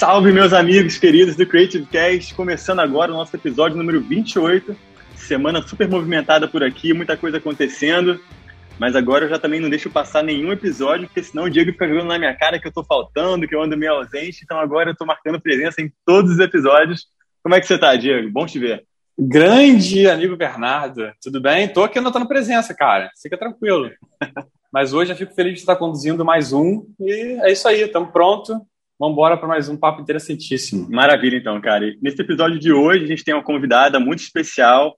Salve, meus amigos queridos do Creative Cast, começando agora o nosso episódio número 28. Semana super movimentada por aqui, muita coisa acontecendo. Mas agora eu já também não deixo passar nenhum episódio, porque senão o Diego fica jogando na minha cara que eu tô faltando, que eu ando meio ausente. Então agora eu tô marcando presença em todos os episódios. Como é que você tá, Diego? Bom te ver. Grande amigo Bernardo, tudo bem? Tô aqui anotando presença, cara. Fica tranquilo. Mas hoje eu fico feliz de estar conduzindo mais um. E é isso aí, estamos prontos. Vamos embora para mais um papo interessantíssimo. Maravilha, então, cara. E nesse episódio de hoje, a gente tem uma convidada muito especial.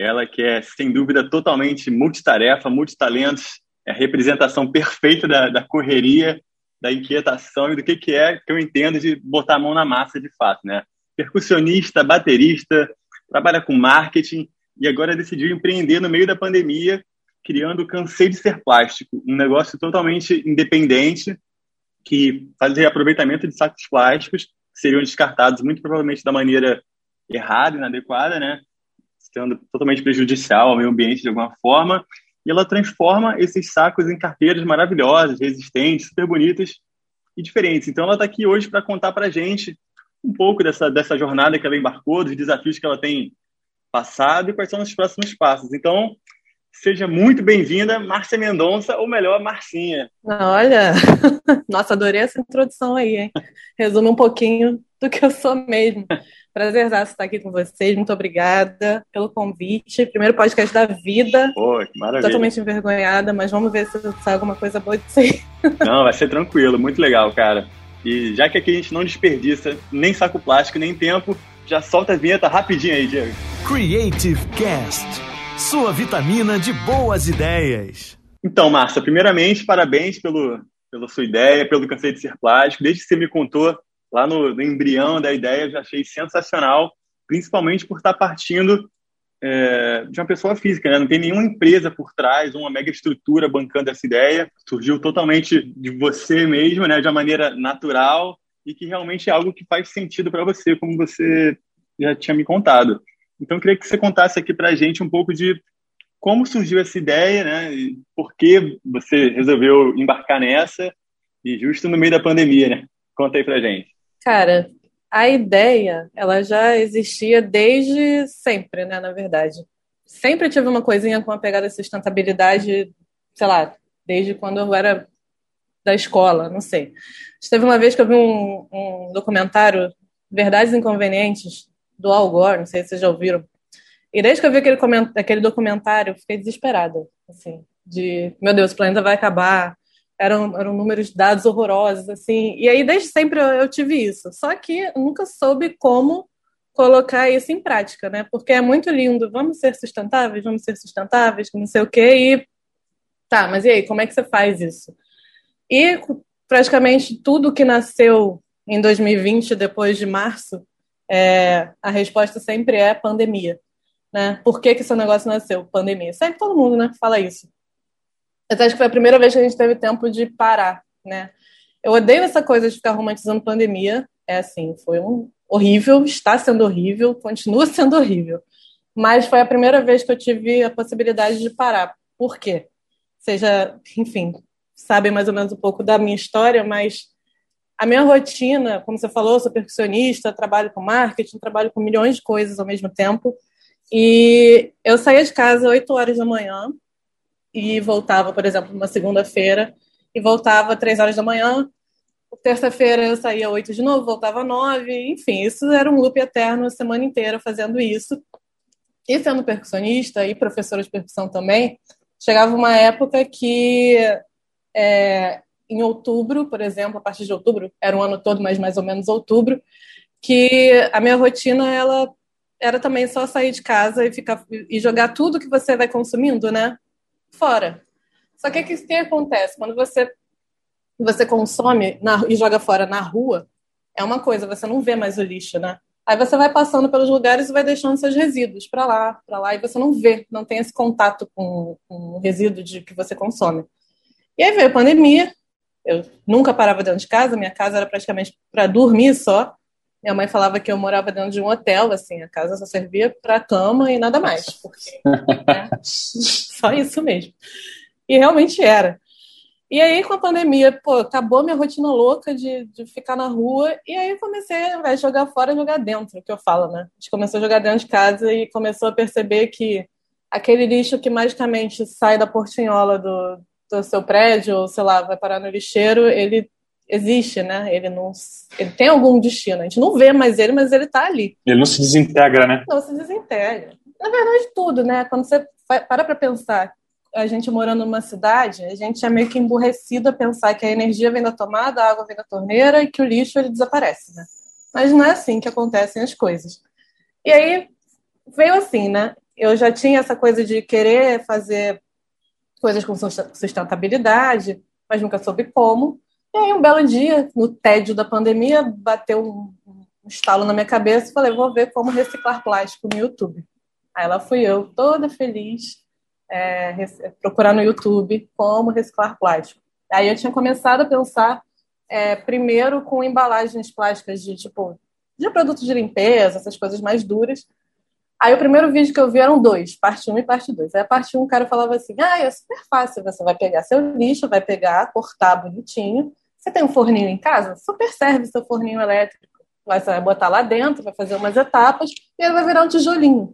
Ela que é, sem dúvida, totalmente multitarefa, multitalentos, é a representação perfeita da, da correria, da inquietação e do que, que é que eu entendo de botar a mão na massa de fato, né? Percussionista, baterista, trabalha com marketing e agora decidiu empreender no meio da pandemia, criando Cansei de Ser Plástico, um negócio totalmente independente que faz reaproveitamento de sacos plásticos que seriam descartados muito provavelmente da maneira errada, inadequada, né? Sendo totalmente prejudicial ao meio ambiente de alguma forma. E ela transforma esses sacos em carteiras maravilhosas, resistentes, super bonitas e diferentes. Então ela está aqui hoje para contar para a gente um pouco dessa, dessa jornada que ela embarcou, dos desafios que ela tem passado e quais são os próximos passos. Então, seja muito bem-vinda, Márcia Mendonça, ou melhor, Marcinha. Olha, nossa, adorei essa introdução aí, hein? Resume um pouquinho do que eu sou mesmo. Prazer estar aqui com vocês, muito obrigada pelo convite. Primeiro podcast da vida. Pô, que maravilha. Totalmente envergonhada, mas vamos ver se sai alguma coisa boa disso aí. Não, vai ser tranquilo, muito legal, cara. E já que aqui a gente não desperdiça nem saco plástico, nem tempo, já solta a vinheta rapidinho aí, Diego. Creative Cast, sua vitamina de boas ideias. Então, Márcia, primeiramente, parabéns pelo, pela sua ideia, pelo Cansei de Ser Plástico. Desde que você me contou lá no, no embrião da ideia, eu já achei sensacional, principalmente por estar partindo é, de uma pessoa física, né? Não tem nenhuma empresa por trás, uma mega estrutura bancando essa ideia. Surgiu totalmente de você mesmo, né? De uma maneira natural e que realmente é algo que faz sentido para você, como você já tinha me contado. Então, eu queria que você contasse aqui para a gente um pouco de como surgiu essa ideia, né? E por que você resolveu embarcar nessa e justo no meio da pandemia, né? Conta aí para gente. Cara, a ideia, ela já existia desde sempre, né, na verdade. Sempre tive uma coisinha com a pegada de sustentabilidade, sei lá, desde quando eu era da escola, não sei. Teve uma vez que eu vi um, um documentário, Verdades Inconvenientes, do Al Gore, não sei se vocês já ouviram. E desde que eu vi aquele, aquele documentário, eu fiquei desesperada, assim, de, meu Deus, o planeta vai acabar, eram, eram números de dados horrorosos, assim. E aí, desde sempre, eu, eu tive isso. Só que nunca soube como colocar isso em prática, né? Porque é muito lindo, vamos ser sustentáveis, vamos ser sustentáveis, não sei o quê, e tá, mas e aí, como é que você faz isso? E praticamente tudo que nasceu em 2020, depois de março, é, a resposta sempre é pandemia. Né? Por que, que esse negócio nasceu? Pandemia. Sempre todo mundo né, fala isso. Mas acho que foi a primeira vez que a gente teve tempo de parar, né? Eu odeio essa coisa de ficar romantizando pandemia. É assim, foi um horrível, está sendo horrível, continua sendo horrível. Mas foi a primeira vez que eu tive a possibilidade de parar. Por quê? Seja, enfim, sabem mais ou menos um pouco da minha história, mas a minha rotina, como você falou, sou percussionista, trabalho com marketing, trabalho com milhões de coisas ao mesmo tempo. E eu saía de casa às 8 horas da manhã, e voltava, por exemplo, numa segunda-feira e voltava três horas da manhã. Terça-feira eu saía oito de novo, voltava nove, enfim, isso era um loop eterno a semana inteira fazendo isso. E sendo percussionista e professora de percussão também, chegava uma época que é, em outubro, por exemplo, a partir de outubro, era um ano todo, mas mais ou menos outubro, que a minha rotina ela era também só sair de casa e ficar e jogar tudo que você vai consumindo, né? fora. Só que o que, que acontece? Quando você, você consome na, e joga fora na rua, é uma coisa, você não vê mais o lixo, né? Aí você vai passando pelos lugares e vai deixando seus resíduos para lá, para lá, e você não vê, não tem esse contato com, com o resíduo de que você consome. E aí veio a pandemia, eu nunca parava dentro de casa, minha casa era praticamente para dormir só. Minha mãe falava que eu morava dentro de um hotel, assim, a casa só servia para cama e nada mais. Porque, né? Só isso mesmo. E realmente era. E aí, com a pandemia, pô, acabou minha rotina louca de, de ficar na rua. E aí, comecei, ao invés de jogar fora, jogar dentro, que eu falo, né? A gente começou a jogar dentro de casa e começou a perceber que aquele lixo que magicamente sai da portinhola do, do seu prédio, ou sei lá, vai parar no lixeiro, ele existe, né? Ele não, ele tem algum destino. A gente não vê mais ele, mas ele está ali. Ele não se desintegra, né? Não se desintegra. Na verdade, tudo, né? Quando você para para pensar, a gente morando numa cidade, a gente é meio que emburrecido a pensar que a energia vem da tomada, a água vem da torneira e que o lixo ele desaparece, né? Mas não é assim que acontecem as coisas. E aí veio assim, né? Eu já tinha essa coisa de querer fazer coisas com sustentabilidade, mas nunca soube como. E aí, um belo dia, no tédio da pandemia, bateu um, estalo na minha cabeça e falei, vou ver como reciclar plástico no YouTube. Aí lá fui eu, toda feliz, é, procurar no YouTube como reciclar plástico. Aí eu tinha começado a pensar é, primeiro com embalagens plásticas de tipo de produtos de limpeza, essas coisas mais duras. Aí o primeiro vídeo que eu vi eram dois, parte 1 um e parte 2. Aí a parte 1 um, o cara falava assim: ah, é super fácil, você vai pegar seu lixo, vai pegar, cortar bonitinho, você tem um forninho em casa? Super serve seu forninho elétrico. Você vai botar lá dentro, vai fazer umas etapas e ele vai virar um tijolinho.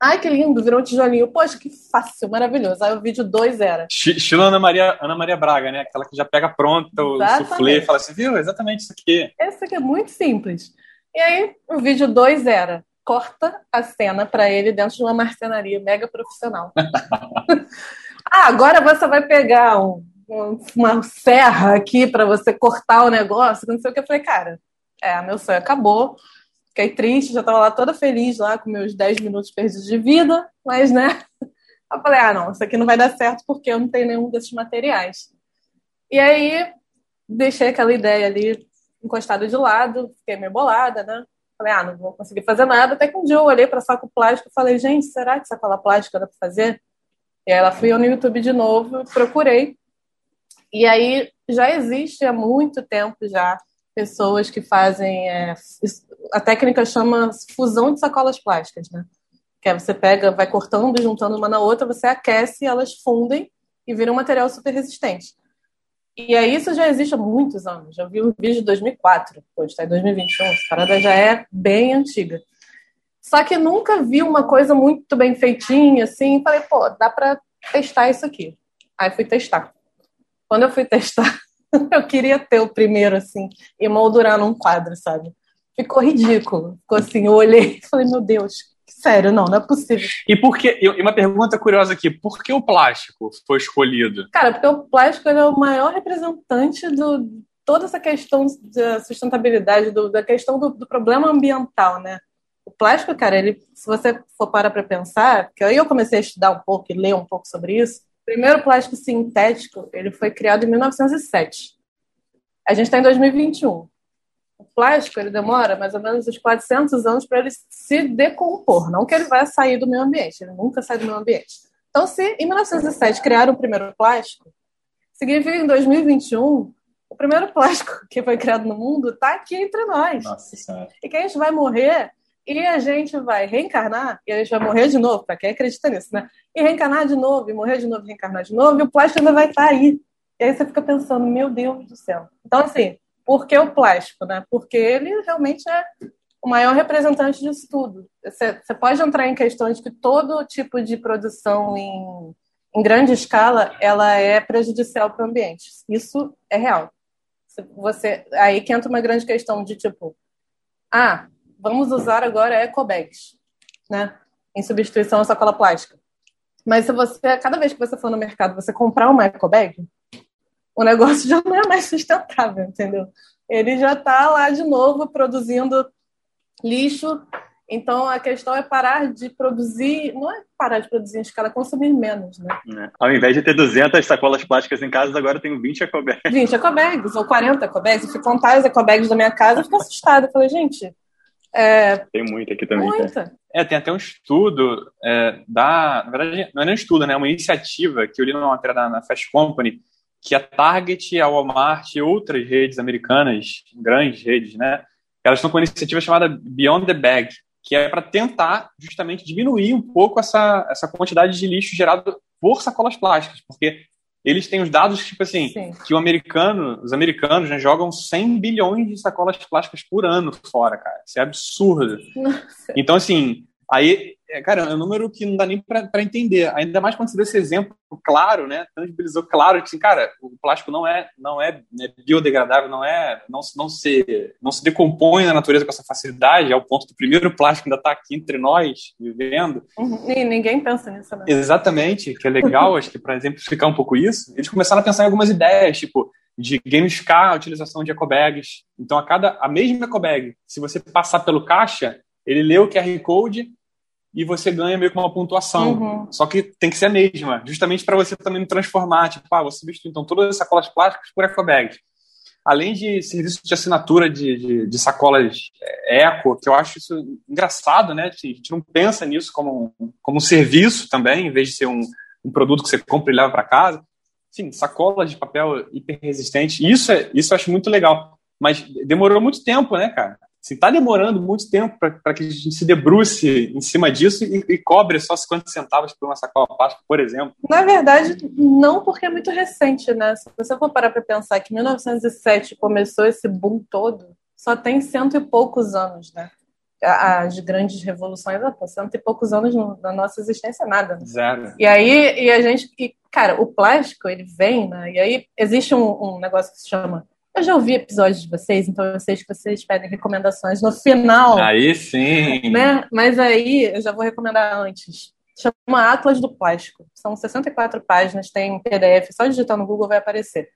Ai, que lindo, virou um tijolinho. Poxa, que fácil, maravilhoso. Aí o vídeo 2 era. Estilo Ana Maria, Ana Maria Braga, né? Aquela que já pega pronta o soufflé e fala assim, viu? Exatamente isso aqui. Esse aqui é muito simples. E aí, o vídeo 2 era corta a cena para ele dentro de uma marcenaria mega profissional. ah, agora você vai pegar um uma serra aqui para você cortar o negócio, não sei o que. Eu falei, cara, é, meu sonho acabou. Fiquei triste, já estava lá toda feliz, lá com meus 10 minutos perdidos de vida, mas, né? Eu falei, ah, não, isso aqui não vai dar certo porque eu não tenho nenhum desses materiais. E aí, deixei aquela ideia ali encostada de lado, fiquei meio bolada, né? Falei, ah, não vou conseguir fazer nada. Até que um dia eu olhei para saco plástico e falei, gente, será que sacola plástica dá para fazer? E aí ela fui no YouTube de novo, procurei. E aí já existe há muito tempo já pessoas que fazem é, a técnica chama fusão de sacolas plásticas, né? Que é você pega, vai cortando juntando uma na outra, você aquece, elas fundem e viram um material super resistente. E aí isso já existe há muitos anos. Já vi um vídeo de 2004, hoje está em 2021, essa parada já é bem antiga. Só que nunca vi uma coisa muito bem feitinha, assim, falei, pô, dá para testar isso aqui. Aí fui testar. Quando eu fui testar, eu queria ter o primeiro, assim, e moldurar num quadro, sabe? Ficou ridículo. Ficou assim, eu olhei e falei, meu Deus, sério, não, não é possível. E por que, e uma pergunta curiosa aqui, por que o plástico foi escolhido? Cara, porque o plástico é o maior representante do toda essa questão da sustentabilidade, do, da questão do, do, problema ambiental, né? O plástico, cara, ele, se você for parar para pensar, que aí eu comecei a estudar um pouco e ler um pouco sobre isso, primeiro plástico sintético ele foi criado em 1907. A gente está em 2021. O plástico ele demora mais ou menos uns 400 anos para ele se decompor, não que ele vai sair do meio ambiente, ele nunca sai do meio ambiente. Então, se em 1907 criaram o primeiro plástico, significa que em 2021 o primeiro plástico que foi criado no mundo está aqui entre nós. Nossa senhora. E que a gente vai morrer e a gente vai reencarnar e a gente vai morrer de novo, para quem acredita nisso, né? E reencarnar de novo, e morrer de novo, e reencarnar de novo, e o plástico ainda vai estar aí. E aí você fica pensando, meu Deus do céu. Então, assim, por que o plástico, né? Porque ele realmente é o maior representante disso tudo. Você, pode entrar em questões que todo tipo de produção em, em grande escala, ela é prejudicial para o ambiente. Isso é real. Você, aí que entra uma grande questão de tipo, ah, vamos usar agora ecobags, né? Em substituição à sacola plástica. Mas se você, cada vez que você for no mercado, você comprar uma ecobag, o negócio já não é mais sustentável, entendeu? Ele já está lá de novo produzindo lixo. Então a questão é parar de produzir, não é parar de produzir em escala, é consumir menos, né? É. Ao invés de ter 200 sacolas plásticas em casa, agora eu tenho 20 ecobags. 20 ecobags ou 40 ecobags. Eu fui contar as ecobags da minha casa e fiquei assustada. Eu falei, gente, é... Tem muita aqui também. Muita. É, tem até um estudo é, da. Na verdade, não é nem um estudo, né? É uma iniciativa que eu li numa matéria na, na Fast Company, que a Target, a Walmart e outras redes americanas, grandes redes, né? Elas estão com uma iniciativa chamada Beyond the Bag, que é para tentar justamente diminuir um pouco essa, essa quantidade de lixo gerado por sacolas plásticas, porque eles têm os dados, tipo assim, Sim. que o americano, os americanos né, jogam 100 bilhões de sacolas plásticas por ano fora, cara. Isso é absurdo. Nossa. Então, assim, aí é, cara, é um número que não dá nem para entender. Ainda mais quando você deu esse exemplo claro, né? Tangibilizou claro que, assim, cara, o plástico não é, não é, é biodegradável, não é, não, não se, não se decompõe na natureza com essa facilidade, ao ponto do primeiro plástico ainda estar tá aqui entre nós, vivendo. Uhum. E ninguém pensa nisso, né? Exatamente, que é legal, acho que para exemplificar um pouco isso, eles começaram a pensar em algumas ideias, tipo, de gamificar a utilização de ecobags. Então, a cada a mesma ecobag, se você passar pelo caixa, ele lê o QR Code e você ganha meio que uma pontuação. Uhum. Só que tem que ser a mesma, justamente para você também não transformar. Tipo, ah, você substitui então todas as sacolas plásticas por ecobags. Além de serviço de assinatura de, de, de, sacolas é, eco, que eu acho isso engraçado, né? A gente não pensa nisso como um, como um serviço também, em vez de ser um, um produto que você compra e leva para casa. Sim, sacolas de papel hiper resistente. Isso, é, isso eu acho muito legal. Mas demorou muito tempo, né, cara? Está assim, demorando muito tempo para que a gente se debruce em cima disso e, e, cobre só 50 centavos por uma sacola plástica, por exemplo. Na verdade, não porque é muito recente, né? Se você for parar para pensar que 1907 começou esse boom todo, só tem cento e poucos anos, né? As grandes revoluções, pô, cento e poucos anos na nossa existência, nada. Né? Zero. E aí, e a gente, e, cara, o plástico, ele vem, né? E aí existe um, um negócio que se chama eu já ouvi episódios de vocês, então eu sei que vocês pedem recomendações no final. Aí sim. Né? Mas aí eu já vou recomendar antes. Chama Atlas do Plástico. São 64 páginas, tem PDF, só digitar no Google vai aparecer.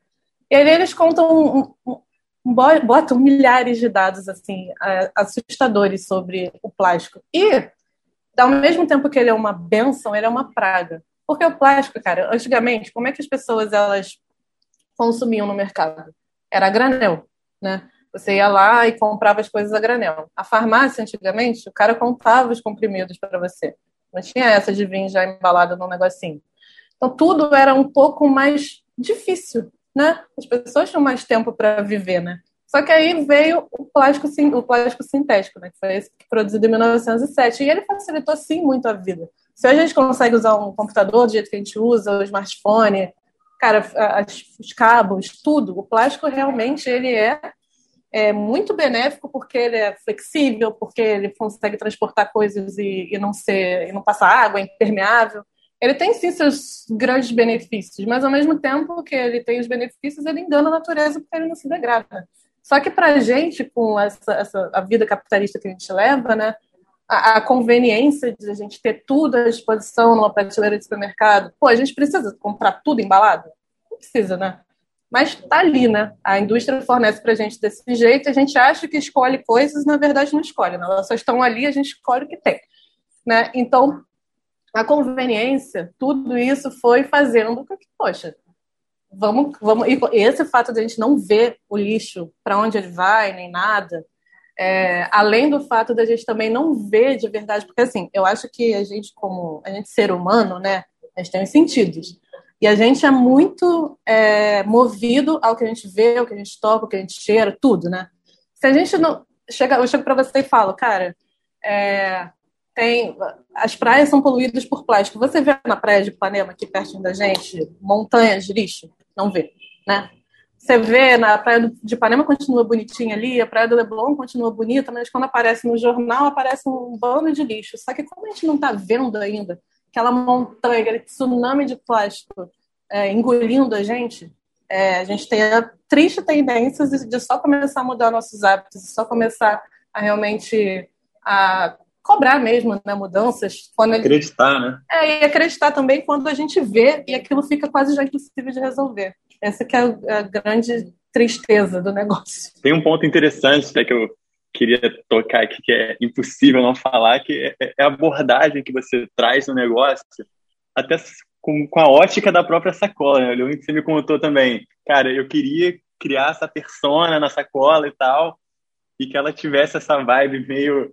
E aí eles contam, um, um, botam milhares de dados assim assustadores sobre o plástico. E, ao mesmo tempo que ele é uma benção, ele é uma praga. Porque o plástico, cara, antigamente, como é que as pessoas elas consumiam no mercado? Era a granel, né? Você ia lá e comprava as coisas a granel. A farmácia, antigamente, o cara contava os comprimidos para você. Não tinha essa de vir já embalado num negocinho. Então, tudo era um pouco mais difícil, né? As pessoas tinham mais tempo para viver, né? Só que aí veio o plástico, o plástico sintético, né? Que foi esse que produzido em 1907. E ele facilitou, sim, muito a vida. Se a gente consegue usar um computador do jeito que a gente usa, o smartphone, cara, as, os cabos, tudo. O plástico realmente ele é, é, muito benéfico porque ele é flexível, porque ele consegue transportar coisas e, e não ser, e não passar água, é impermeável. Ele tem sim seus grandes benefícios, mas ao mesmo tempo que ele tem os benefícios, ele engana a natureza porque ele não se degrada. Só que para gente, com essa, essa a vida capitalista que a gente leva, né, a, conveniência de a gente ter tudo à disposição numa prateleira de supermercado. Pô, a gente precisa comprar tudo embalado? Não precisa, né? Mas tá ali, né? A indústria fornece pra gente desse jeito, a gente acha que escolhe coisas, na verdade não escolhe, né? Elas só estão ali, a gente escolhe o que tem. Né? Então, a conveniência, tudo isso foi fazendo que, poxa, vamos, vamos. E esse fato de a gente não ver o lixo para onde ele vai, nem nada, é, além do fato da gente também não ver de verdade, porque assim, eu acho que a gente, como a gente ser humano, né, a gente tem os sentidos. E a gente é muito é, movido ao que a gente vê, ao que a gente toca, ao que a gente cheira, tudo, né? Se a gente não. Chega, eu chego para você e falo, cara, é, tem, as praias são poluídas por plástico. Você vê na praia de Ipanema, aqui pertinho da gente, montanhas de lixo? Não vê, né? Você vê na praia de Ipanema continua bonitinha ali, a praia do Leblon continua bonita, mas quando aparece no jornal aparece um bando de lixo. Só que como a gente não está vendo ainda aquela montanha, aquele tsunami de plástico é, engolindo a gente, é, a gente tem a triste tendência de só começar a mudar nossos hábitos, só começar a realmente a cobrar mesmo né, mudanças. Quando ele... Acreditar, né? É, e acreditar também quando a gente vê e aquilo fica quase já impossível de resolver. Essa que é a grande tristeza do negócio. Tem um ponto interessante até que eu queria tocar aqui, que é impossível não falar, que é, é a abordagem que você traz no negócio, até com, com a ótica da própria sacola. Né? Que você me contou também, cara, eu queria criar essa persona na sacola e tal, e que ela tivesse essa vibe meio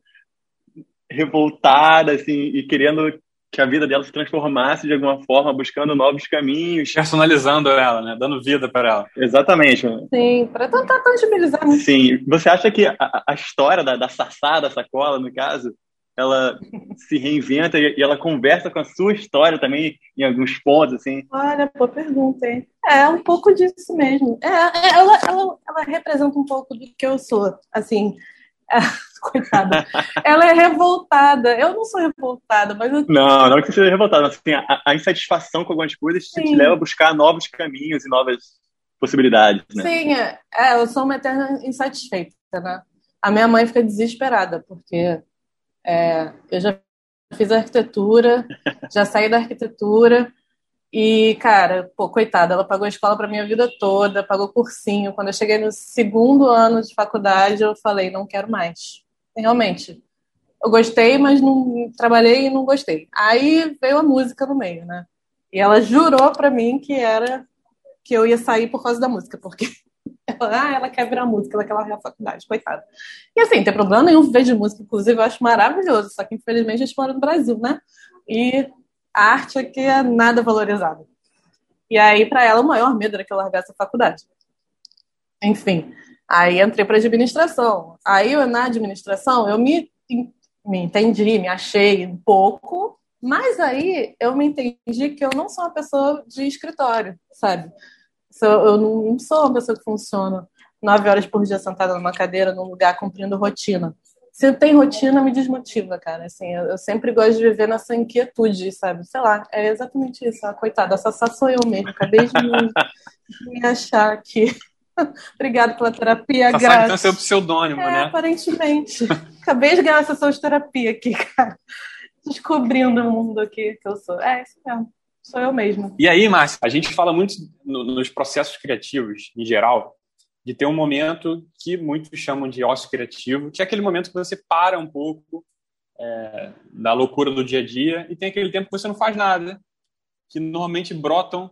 revoltada, assim, e querendo que a vida dela se transformasse de alguma forma, buscando novos caminhos. Personalizando ela, né? Dando vida para ela. Exatamente. Sim, para tentar tangibilizar. Sim. Você acha que a, a história da, da Sassá, da sacola, no caso, ela se reinventa e ela conversa com a sua história também em alguns pontos, assim? Olha, boa pergunta, hein? É um pouco disso mesmo. É, é ela, ela, ela representa um pouco do que eu sou, assim. É, coitada. ela é revoltada. Eu não sou revoltada, mas eu... Não, não que você seja revoltada, mas assim, a, a insatisfação com algumas coisas te, te leva a buscar novos caminhos e novas possibilidades, né? Sim, é, é, eu sou uma eterna insatisfeita, né? A minha mãe fica desesperada, porque é, eu já fiz arquitetura, já saí da arquitetura e, cara, pô, coitada, ela pagou a escola para minha vida toda, pagou cursinho. Quando eu cheguei no segundo ano de faculdade, eu falei, não quero mais. Realmente. Eu gostei, mas não trabalhei e não gostei. Aí veio a música no meio, né? E ela jurou para mim que era que eu ia sair por causa da música, porque ela, ah, ela quer virar música, ela quer largar faculdade, coitada. E assim, tem problema nenhum viver de música, inclusive eu acho maravilhoso, só que infelizmente a gente mora no Brasil, né? E a arte aqui é nada valorizada. E aí, para ela, o maior medo era que eu largasse a faculdade. Enfim, aí entrei para administração. Aí, na administração, eu me, me entendi, me achei um pouco, mas aí eu me entendi que eu não sou uma pessoa de escritório, sabe? Eu não sou uma pessoa que funciona nove horas por dia sentada numa cadeira, num lugar, cumprindo rotina. Se tem rotina, me desmotiva, cara. Assim, eu, eu, sempre gosto de viver nessa inquietude, sabe? Sei lá, é exatamente isso. Ah, coitada, essa só sou eu mesmo. Acabei de me, me achar aqui. Obrigada pela terapia, tá Graça. Então, seu pseudônimo, é, né? Aparentemente. Acabei de ganhar essa terapia aqui, cara. Descobrindo o mundo aqui que eu sou. É, isso mesmo sou eu mesma. E aí, Márcia, a gente fala muito no, nos processos criativos, em geral, de ter um momento que muitos chamam de ócio criativo, que é aquele momento que você para um pouco é, da loucura do dia a dia e tem aquele tempo que você não faz nada, que normalmente brotam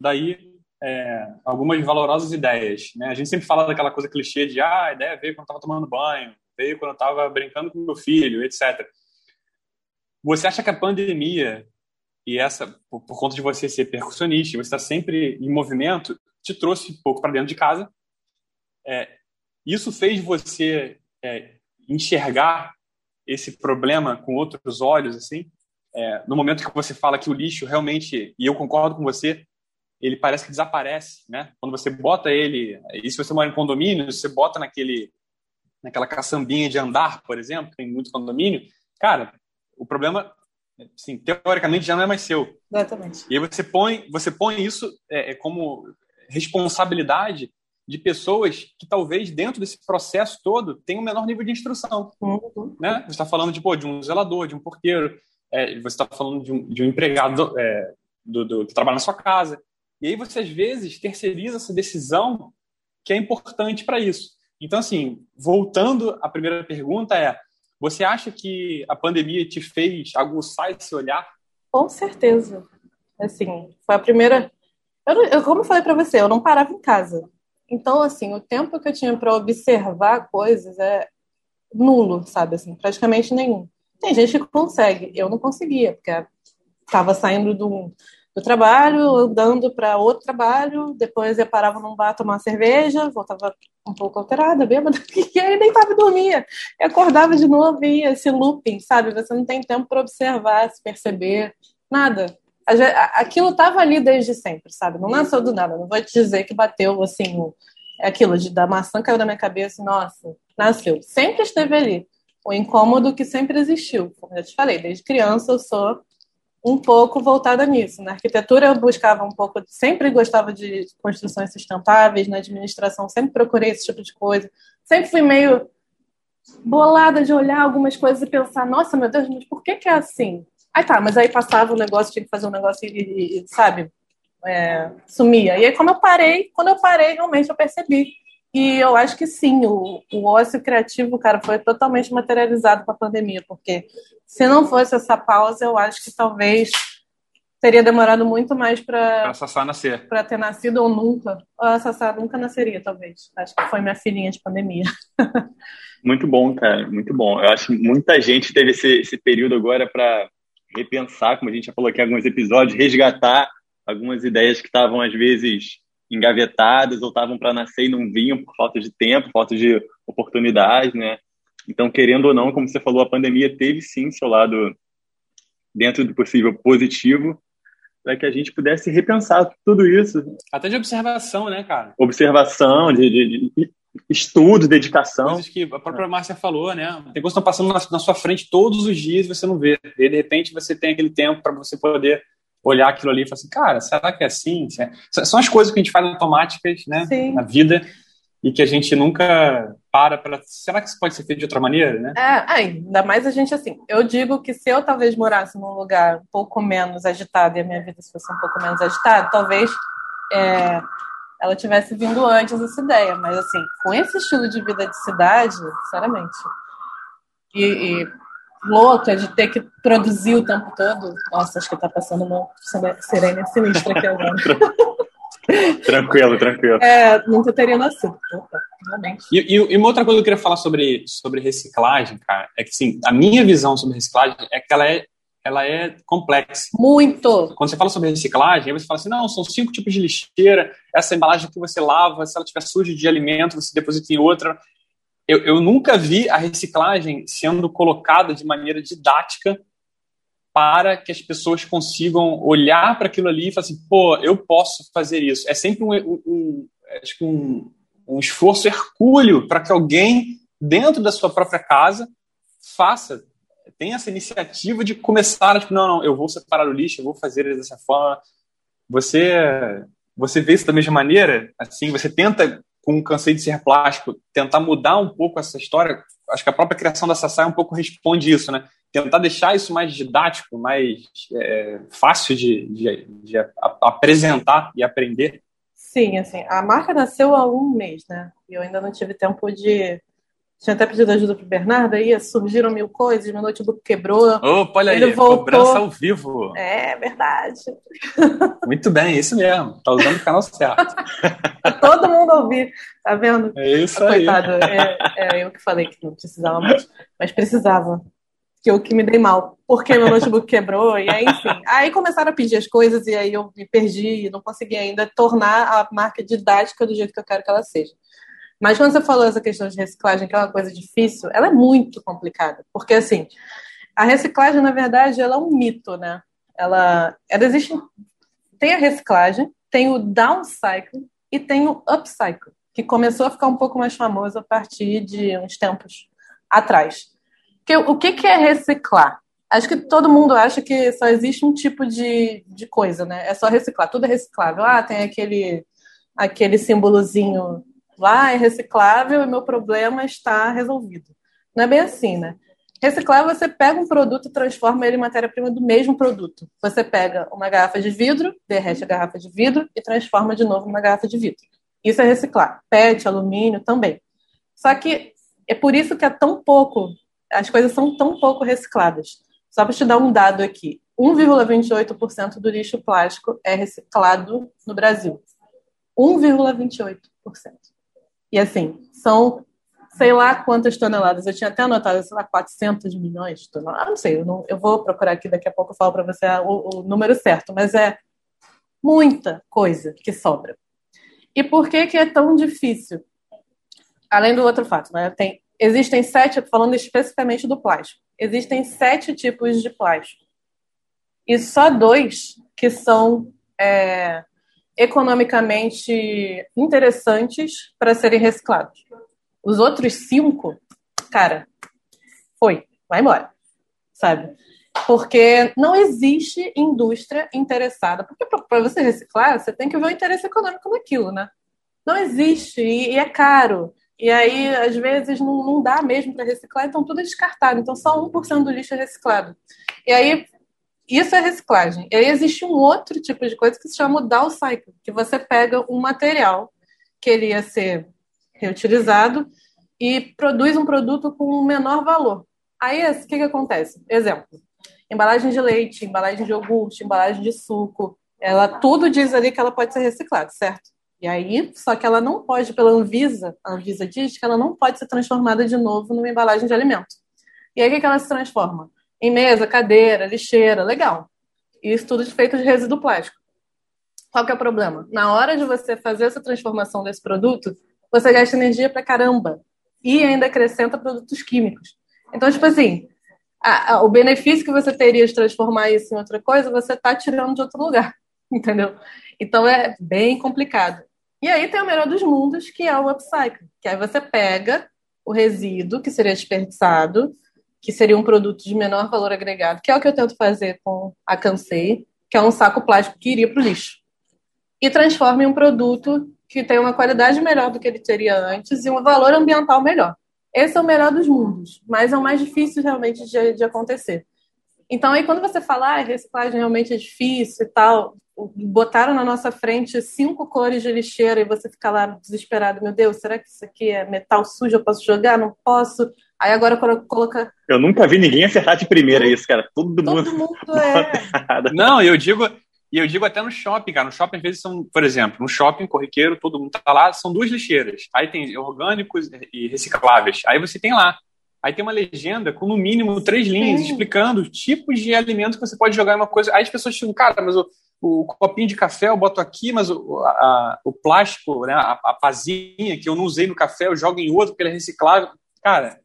daí é, algumas valorosas ideias. Né? A gente sempre fala daquela coisa clichê de ah, a ideia veio quando eu estava tomando banho, veio quando eu estava brincando com meu filho, etc. Você acha que a pandemia e essa, por, por conta de você ser percussionista, você estar sempre em movimento, te trouxe pouco para dentro de casa. É, isso fez você é, enxergar esse problema com outros olhos, assim? É, no momento que você fala que o lixo realmente, e eu concordo com você, ele parece que desaparece, né? Quando você bota ele, e se você mora em condomínio, você bota naquele, naquela caçambinha de andar, por exemplo, tem muito condomínio, cara, o problema Sim, teoricamente já não é mais seu. Exatamente. E aí você põe, você põe isso é, é, como responsabilidade de pessoas que talvez dentro desse processo todo tenham um menor nível de instrução. Uhum. Né? Você está falando de, pô, de um zelador, de um porteiro, é, você está falando de um, de um empregado é, do, do, que trabalha na sua casa. E aí você, às vezes, terceiriza essa decisão que é importante para isso. Então, assim, voltando à primeira pergunta, é você acha que a pandemia te fez aguçar esse olhar? Com certeza. Assim, foi a primeira. Eu, eu como eu falei para você, eu não parava em casa. Então, assim, o tempo que eu tinha para observar coisas é nulo, sabe? Assim, praticamente nenhum. Tem gente que consegue, eu não conseguia, porque estava saindo do, do trabalho, andando para outro trabalho, depois eu parava num bar tomar cerveja, voltava um pouco alterada, bêbada, e aí deitava e dormia. E acordava de novo e ia esse looping, sabe? Você não tem tempo para observar, se perceber, nada. Aquilo estava ali desde sempre, sabe? Não nasceu do nada. Não vou te dizer que bateu assim, aquilo de da maçã caiu na minha cabeça, nossa, nasceu. Sempre esteve ali. O incômodo que sempre existiu. Como eu te falei, desde criança eu sou um pouco voltada nisso. Na arquitetura eu buscava um pouco, sempre gostava de construções sustentáveis, na administração sempre procurei esse tipo de coisa. Sempre fui meio bolada de olhar algumas coisas e pensar, nossa, meu Deus, mas por que, que é assim? Aí tá, mas aí passava o negócio, tinha que fazer um negócio e, e sabe, é, sumia. E aí, como eu parei, quando eu parei, realmente eu percebi e eu acho que sim, o, o ócio criativo, cara, foi totalmente materializado com a pandemia, porque se não fosse essa pausa, eu acho que talvez teria demorado muito mais para Sassá nascer. Para ter nascido ou nunca. A Sassá nunca nasceria, talvez. Acho que foi minha filhinha de pandemia. muito bom, cara, muito bom. Eu acho que muita gente teve esse, esse período agora para repensar, como a gente já falou aqui em alguns episódios, resgatar algumas ideias que estavam às vezes engavetadas ou estavam para nascer e não vinham por falta de tempo, falta de oportunidade, né? Então, querendo ou não, como você falou, a pandemia teve sim seu lado, dentro do possível, positivo, para que a gente pudesse repensar tudo isso. Até de observação, né, cara? Observação, de, de, de estudo, dedicação. Coisas que a própria Márcia falou, né? Tem coisas que estão passando na, na, sua frente todos os dias e você não vê. E de repente você tem aquele tempo para você poder olhar aquilo ali e falar assim, cara, será que é assim? São as coisas que a gente faz automáticas, né? Sim. Na vida e que a gente nunca para para. Será que isso pode ser feito de outra maneira, né? É, ainda mais a gente assim. Eu digo que se eu talvez morasse num lugar um pouco menos agitado e a minha vida fosse um pouco menos agitada, talvez é, ela tivesse vindo antes essa ideia. Mas assim, com esse estilo de vida de cidade, sinceramente. E, e louca de ter que produzir o tempo todo. Nossa, acho que tá passando uma sirene sinistra aqui agora. tranquilo, tranquilo. É, nunca teria nascido. Opa, e, e, e, uma outra coisa que eu queria falar sobre, sobre reciclagem, cara, é que sim, a minha visão sobre reciclagem é que ela é, ela é complexa. Muito. Quando você fala sobre reciclagem, você fala assim, não, são cinco tipos de lixeira, essa embalagem que você lava, se ela estiver suja de alimento, você deposita em outra. Eu, eu nunca vi a reciclagem sendo colocada de maneira didática para que as pessoas consigam olhar para aquilo ali e falar assim, pô, eu posso fazer isso. É sempre um, um, um, um, um esforço hercúleo para que alguém, dentro da sua própria casa, faça, tenha essa iniciativa de começar tipo, não, não, eu vou separar o lixo, eu vou fazer dessa forma. Você, você vê isso da mesma maneira? Assim, você tenta, com o Cansei de Ser Plástico, tentar mudar um pouco essa história? Acho que a própria criação da Sassai um pouco responde isso, né? tentar deixar isso mais didático, mais é, fácil de, de, de apresentar e aprender? Sim, assim, a marca nasceu há um mês, né? E eu ainda não tive tempo de. Tinha até pedido ajuda pro Bernardo, aí surgiram mil coisas, meu notebook quebrou. Opa, olha ele aí, voltou. cobrança ao vivo. É, verdade. Muito bem, isso mesmo. Tá usando o canal certo. Todo mundo ouvir, tá vendo? É isso aí. Coitado, é, é eu que falei que não precisava mais, mas precisava que eu que me dei mal, porque meu notebook quebrou, e aí, enfim. Aí começaram a pedir as coisas, e aí eu me perdi, e não consegui ainda tornar a marca didática do jeito que eu quero que ela seja. Mas quando você falou essa questão de reciclagem, que é uma coisa difícil, ela é muito complicada, porque assim, a reciclagem, na verdade, ela é um mito, né? Ela, ela existe, tem a reciclagem, tem o downcycle e tem o upcycle, que começou a ficar um pouco mais famoso a partir de uns tempos atrás. Porque o que, que é reciclar? Acho que todo mundo acha que só existe um tipo de, de coisa, né? É só reciclar, tudo é reciclável. Ah, tem aquele, aquele símbolozinho lá, é reciclável e meu problema está resolvido. Não é bem assim, né? Reciclar, você pega um produto e transforma ele em matéria-prima do mesmo produto. Você pega uma garrafa de vidro, derrete a garrafa de vidro e transforma de novo numa garrafa de vidro. Isso é reciclar. PET, alumínio também. Só que é por isso que é tão pouco as coisas são tão pouco recicladas. Só para te dar um dado aqui: 1,28% do lixo plástico é reciclado no Brasil. 1,28%. E assim, são sei lá quantas toneladas. Eu tinha até anotado, sei lá, 400 milhões de toneladas. Ah, não sei, eu, não, eu vou procurar aqui, daqui a pouco eu falo para você o, o número certo, mas é muita coisa que sobra. E por que, que é tão difícil? Além do outro fato, né? Tem existem sete, falando especificamente do plástico, existem sete tipos de plástico. E só dois que são é, economicamente interessantes para serem reciclados. Os outros cinco, cara, foi, vai embora, sabe? Porque não existe indústria interessada. Porque para você reciclar, você tem que ver o interesse econômico naquilo, né? Não existe e, e é caro. E aí, às vezes, não, não dá mesmo para reciclar, então tudo é descartado. Então, só 1% do lixo é reciclado. E aí, isso é reciclagem. E aí, existe um outro tipo de coisa que se chama downcycle, que você pega um material que ele ia ser reutilizado e produz um produto com um menor valor. Aí, o que, que acontece? Exemplo, embalagem de leite, embalagem de iogurte, embalagem de suco, ela tudo diz ali que ela pode ser reciclada, certo? E aí, só que ela não pode, pela Anvisa, a Anvisa diz que ela não pode ser transformada de novo numa embalagem de alimento. E aí, o que, que ela se transforma? Em mesa, cadeira, lixeira, legal. Isso tudo feito de resíduo plástico. Qual que é o problema? Na hora de você fazer essa transformação desse produto, você gasta energia pra caramba. e ainda acrescenta produtos químicos. Então, tipo assim, a, a, o benefício que você teria de transformar isso em outra coisa, você está tirando de outro lugar, entendeu? Então é bem complicado. E aí tem o melhor dos mundos, que é o upcycling, que aí você pega o resíduo que seria desperdiçado, que seria um produto de menor valor agregado, que é o que eu tento fazer com a Cansei, que é um saco plástico que iria para o lixo, e transforma em um produto que tem uma qualidade melhor do que ele teria antes e um valor ambiental melhor. Esse é o melhor dos mundos, mas é o mais difícil realmente de, de acontecer. Então, aí quando você fala, ah, reciclagem realmente é difícil e tal, botaram na nossa frente cinco cores de lixeira e você fica lá desesperado, meu Deus, será que isso aqui é metal sujo, eu posso jogar? Não posso. Aí agora coloca. Eu nunca vi ninguém acertar de primeira isso, cara. Todo, Todo mundo. mundo é. Não, eu digo, e eu digo até no shopping, cara. No shopping, às vezes, são, por exemplo, no shopping corriqueiro, todo mundo tá lá, são duas lixeiras. Aí tem orgânicos e recicláveis. Aí você tem lá. Aí tem uma legenda com no mínimo três linhas Sim. explicando tipos de alimentos que você pode jogar em uma coisa. Aí as pessoas ficam, cara, mas o, o copinho de café eu boto aqui, mas o, a- o plástico, né, a, a pazinha que eu não usei no café, eu jogo em outro porque ele é reciclável. Cara,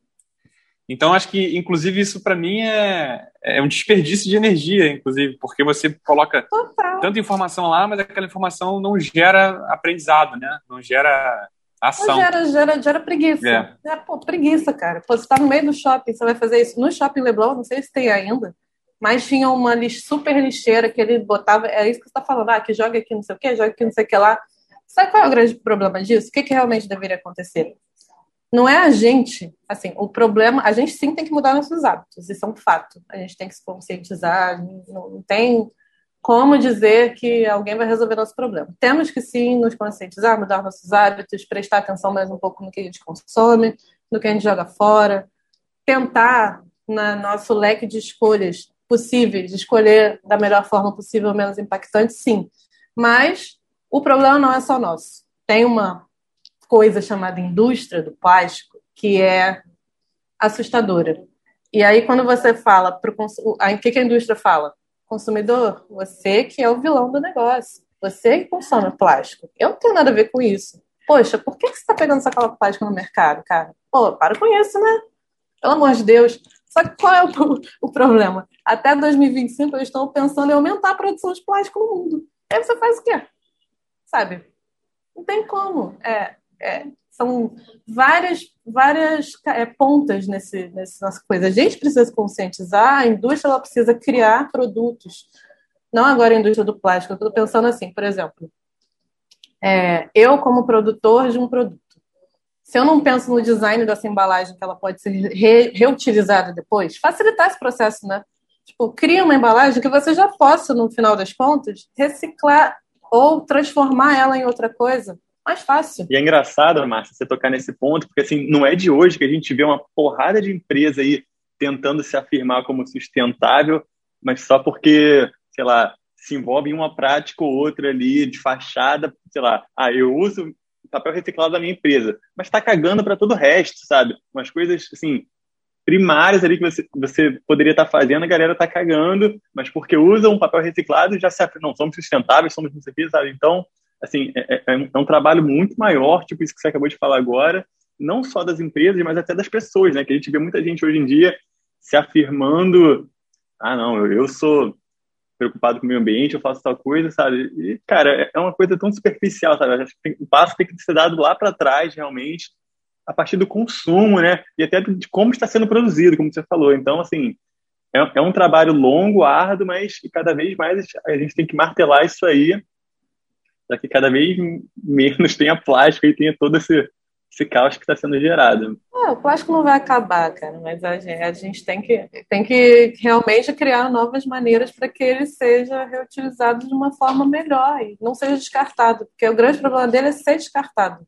então acho que, inclusive, isso para mim é, é um desperdício de energia, inclusive, porque você coloca Total. tanta informação lá, mas aquela informação não gera aprendizado, né? Não gera ação. Gera, gera, gera preguiça. É. É, pô, preguiça, cara. Pô, você tá no meio do shopping, você vai fazer isso. No shopping Leblon, não sei se tem ainda, mas tinha uma super lixeira que ele botava. É isso que você tá falando, ah, que joga aqui não sei o quê, joga aqui não sei o que lá. Sabe qual é o grande problema disso? O que, que realmente deveria acontecer? Não é a gente, assim, o problema, a gente sim tem que mudar nossos hábitos, isso é um fato. A gente tem que se conscientizar, não, não tem como dizer que alguém vai resolver nosso problema. Temos que sim nos conscientizar, mudar nossos hábitos, prestar atenção mais um pouco no que a gente consome, no que a gente joga fora, tentar, na nosso leque de escolhas possíveis, escolher da melhor forma possível, menos impactante, sim. Mas o problema não é só nosso. Tem uma coisa chamada indústria do plástico que é assustadora. E aí, quando você fala para o aí, o que, que a indústria fala? Consumidor, você que é o vilão do negócio. Você que consome plástico. Eu não tenho nada a ver com isso. Poxa, por que, que você está pegando sacola de plástico no mercado, cara? Pô, para com isso, né? Pelo amor de Deus. Só que qual é o, o problema? Até 2025 eles estão pensando em aumentar a produção de plástico no mundo. Aí você faz o quê? Sabe? Não tem como. É, é, são várias, várias é, pontas nesse, nossa coisa. A gente precisa se conscientizar, a indústria ela precisa criar produtos. Não agora a indústria do plástico. Eu estou pensando assim, por exemplo, é, eu como produtor de um produto, se eu não penso no design dessa embalagem que ela pode ser re, reutilizada depois, facilitar esse processo, né? Tipo, cria uma embalagem que você já possa, no final das contas, reciclar ou transformar ela em outra coisa mais fácil. E é engraçado, Márcia, você tocar nesse ponto, porque assim, não é de hoje que a gente vê uma porrada de empresa aí tentando se afirmar como sustentável, mas só porque, sei lá, se envolve em uma prática ou outra ali de fachada, sei lá, ah, eu uso papel reciclado da minha empresa, mas tá cagando para todo o resto, sabe? Umas coisas, assim, primárias ali que você, você poderia estar tá fazendo, a galera tá cagando, mas porque usa um papel reciclado já se não, somos sustentáveis, somos não sei o que, sabe? Então, assim, é, é, é, um trabalho muito maior, tipo isso que você acabou de falar agora, não só das empresas, mas até das pessoas, né? Que a gente vê muita gente hoje em dia se afirmando, ah, não, eu, eu sou preocupado com o meio ambiente, eu faço tal coisa, sabe? E, cara, é uma coisa tão superficial, sabe? Acho que o passo tem que ser dado lá para trás, realmente, a partir do consumo, né? E até de como está sendo produzido, como você falou. Então, assim, é, é um trabalho longo, árduo, mas cada vez mais a gente tem que martelar isso aí para que cada vez menos tenha plástico e tenha todo esse, esse caos que está sendo gerado. É, o plástico não vai acabar, cara, mas a gente, a gente, tem, que, tem que realmente criar novas maneiras para que ele seja reutilizado de uma forma melhor e não seja descartado, porque o grande problema dele é ser descartado.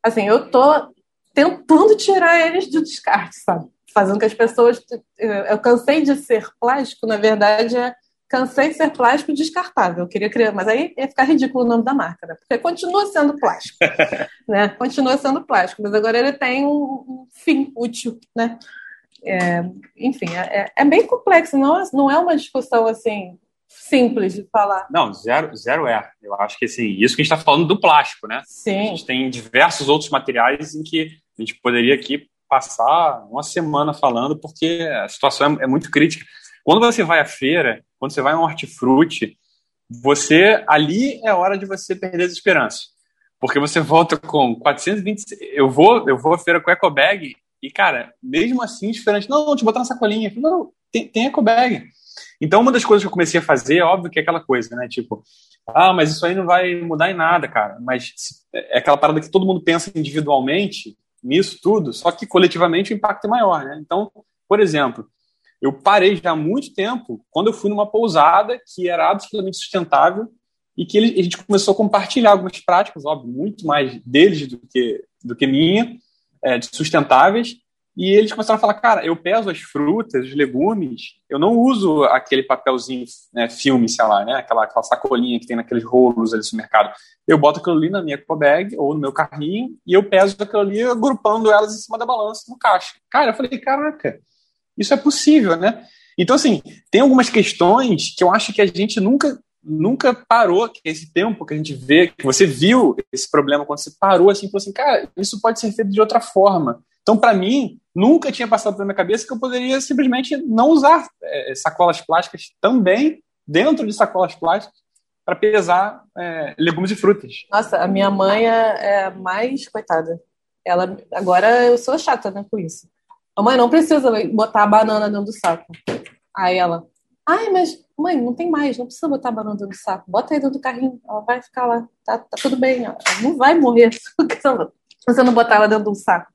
Assim, eu tô tentando tirar eles do descarte, sabe? Fazendo que as pessoas. Eu cansei de ser plástico, na verdade, é cansei de ser plástico descartável. Eu queria criar, mas aí ia ficar ridículo o nome da marca, né? Porque continua sendo plástico, né? Continua sendo plástico, mas agora ele tem um, fim útil, né? É, enfim, é, é, bem complexo, não, não é uma discussão assim simples de falar. Não, zero, zero é. Eu acho que assim, isso que a gente está falando do plástico, né? Sim. A gente tem diversos outros materiais em que A gente poderia aqui passar uma semana falando, porque a situação é, é muito crítica. Quando você vai à feira, quando você vai a um hortifruti, você ali é hora de você perder as esperanças. Porque você volta com 420. Eu vou, eu vou à feira com eco bag e, cara, mesmo assim, diferente. Não, não, te botar na sacolinha. Não, tem, tem eco bag. Então, uma das coisas que eu comecei a fazer, óbvio que é aquela coisa, né? Tipo, ah, mas isso aí não vai mudar em nada, cara. Mas é aquela parada que todo mundo pensa individualmente nisso tudo, só que coletivamente o impacto é maior, né? Então, por exemplo, eu parei já há muito tempo quando eu fui numa pousada que era absolutamente sustentável e que ele, a gente começou a compartilhar algumas práticas, óbvio, muito mais deles do que, do que minha, é, de sustentáveis, e eles começaram a falar, cara, eu peso as frutas, os legumes, eu não uso aquele papelzinho, né, filme, sei lá, né, aquela, aquela sacolinha que tem naqueles rolos ali no mercado. Eu boto aquilo ali na minha eco bag ou no meu carrinho e eu peso aquilo ali agrupando elas em cima da balança no caixa. Cara, eu falei, caraca, isso é possível, né? Então, assim, tem algumas questões que eu acho que a gente nunca nunca parou, que esse tempo que a gente vê, que você viu esse problema quando você parou assim, falou assim, cara, isso pode ser feito de outra forma. Então, para mim, nunca tinha passado pela minha cabeça que eu poderia simplesmente não usar é, sacolas plásticas também dentro de sacolas plásticas para pesar é, legumes e frutas. Nossa, a minha mãe é, é mais coitada. Ela agora eu sou chata, né, com isso. A mãe não precisa botar a banana dentro do saco. Aí ela, ai, mas mãe, não tem mais, não precisa botar a banana dentro do saco. Bota aí dentro do carrinho, ela vai ficar lá, tá, tá tudo bem, ela não vai morrer se você não botar ela dentro do saco.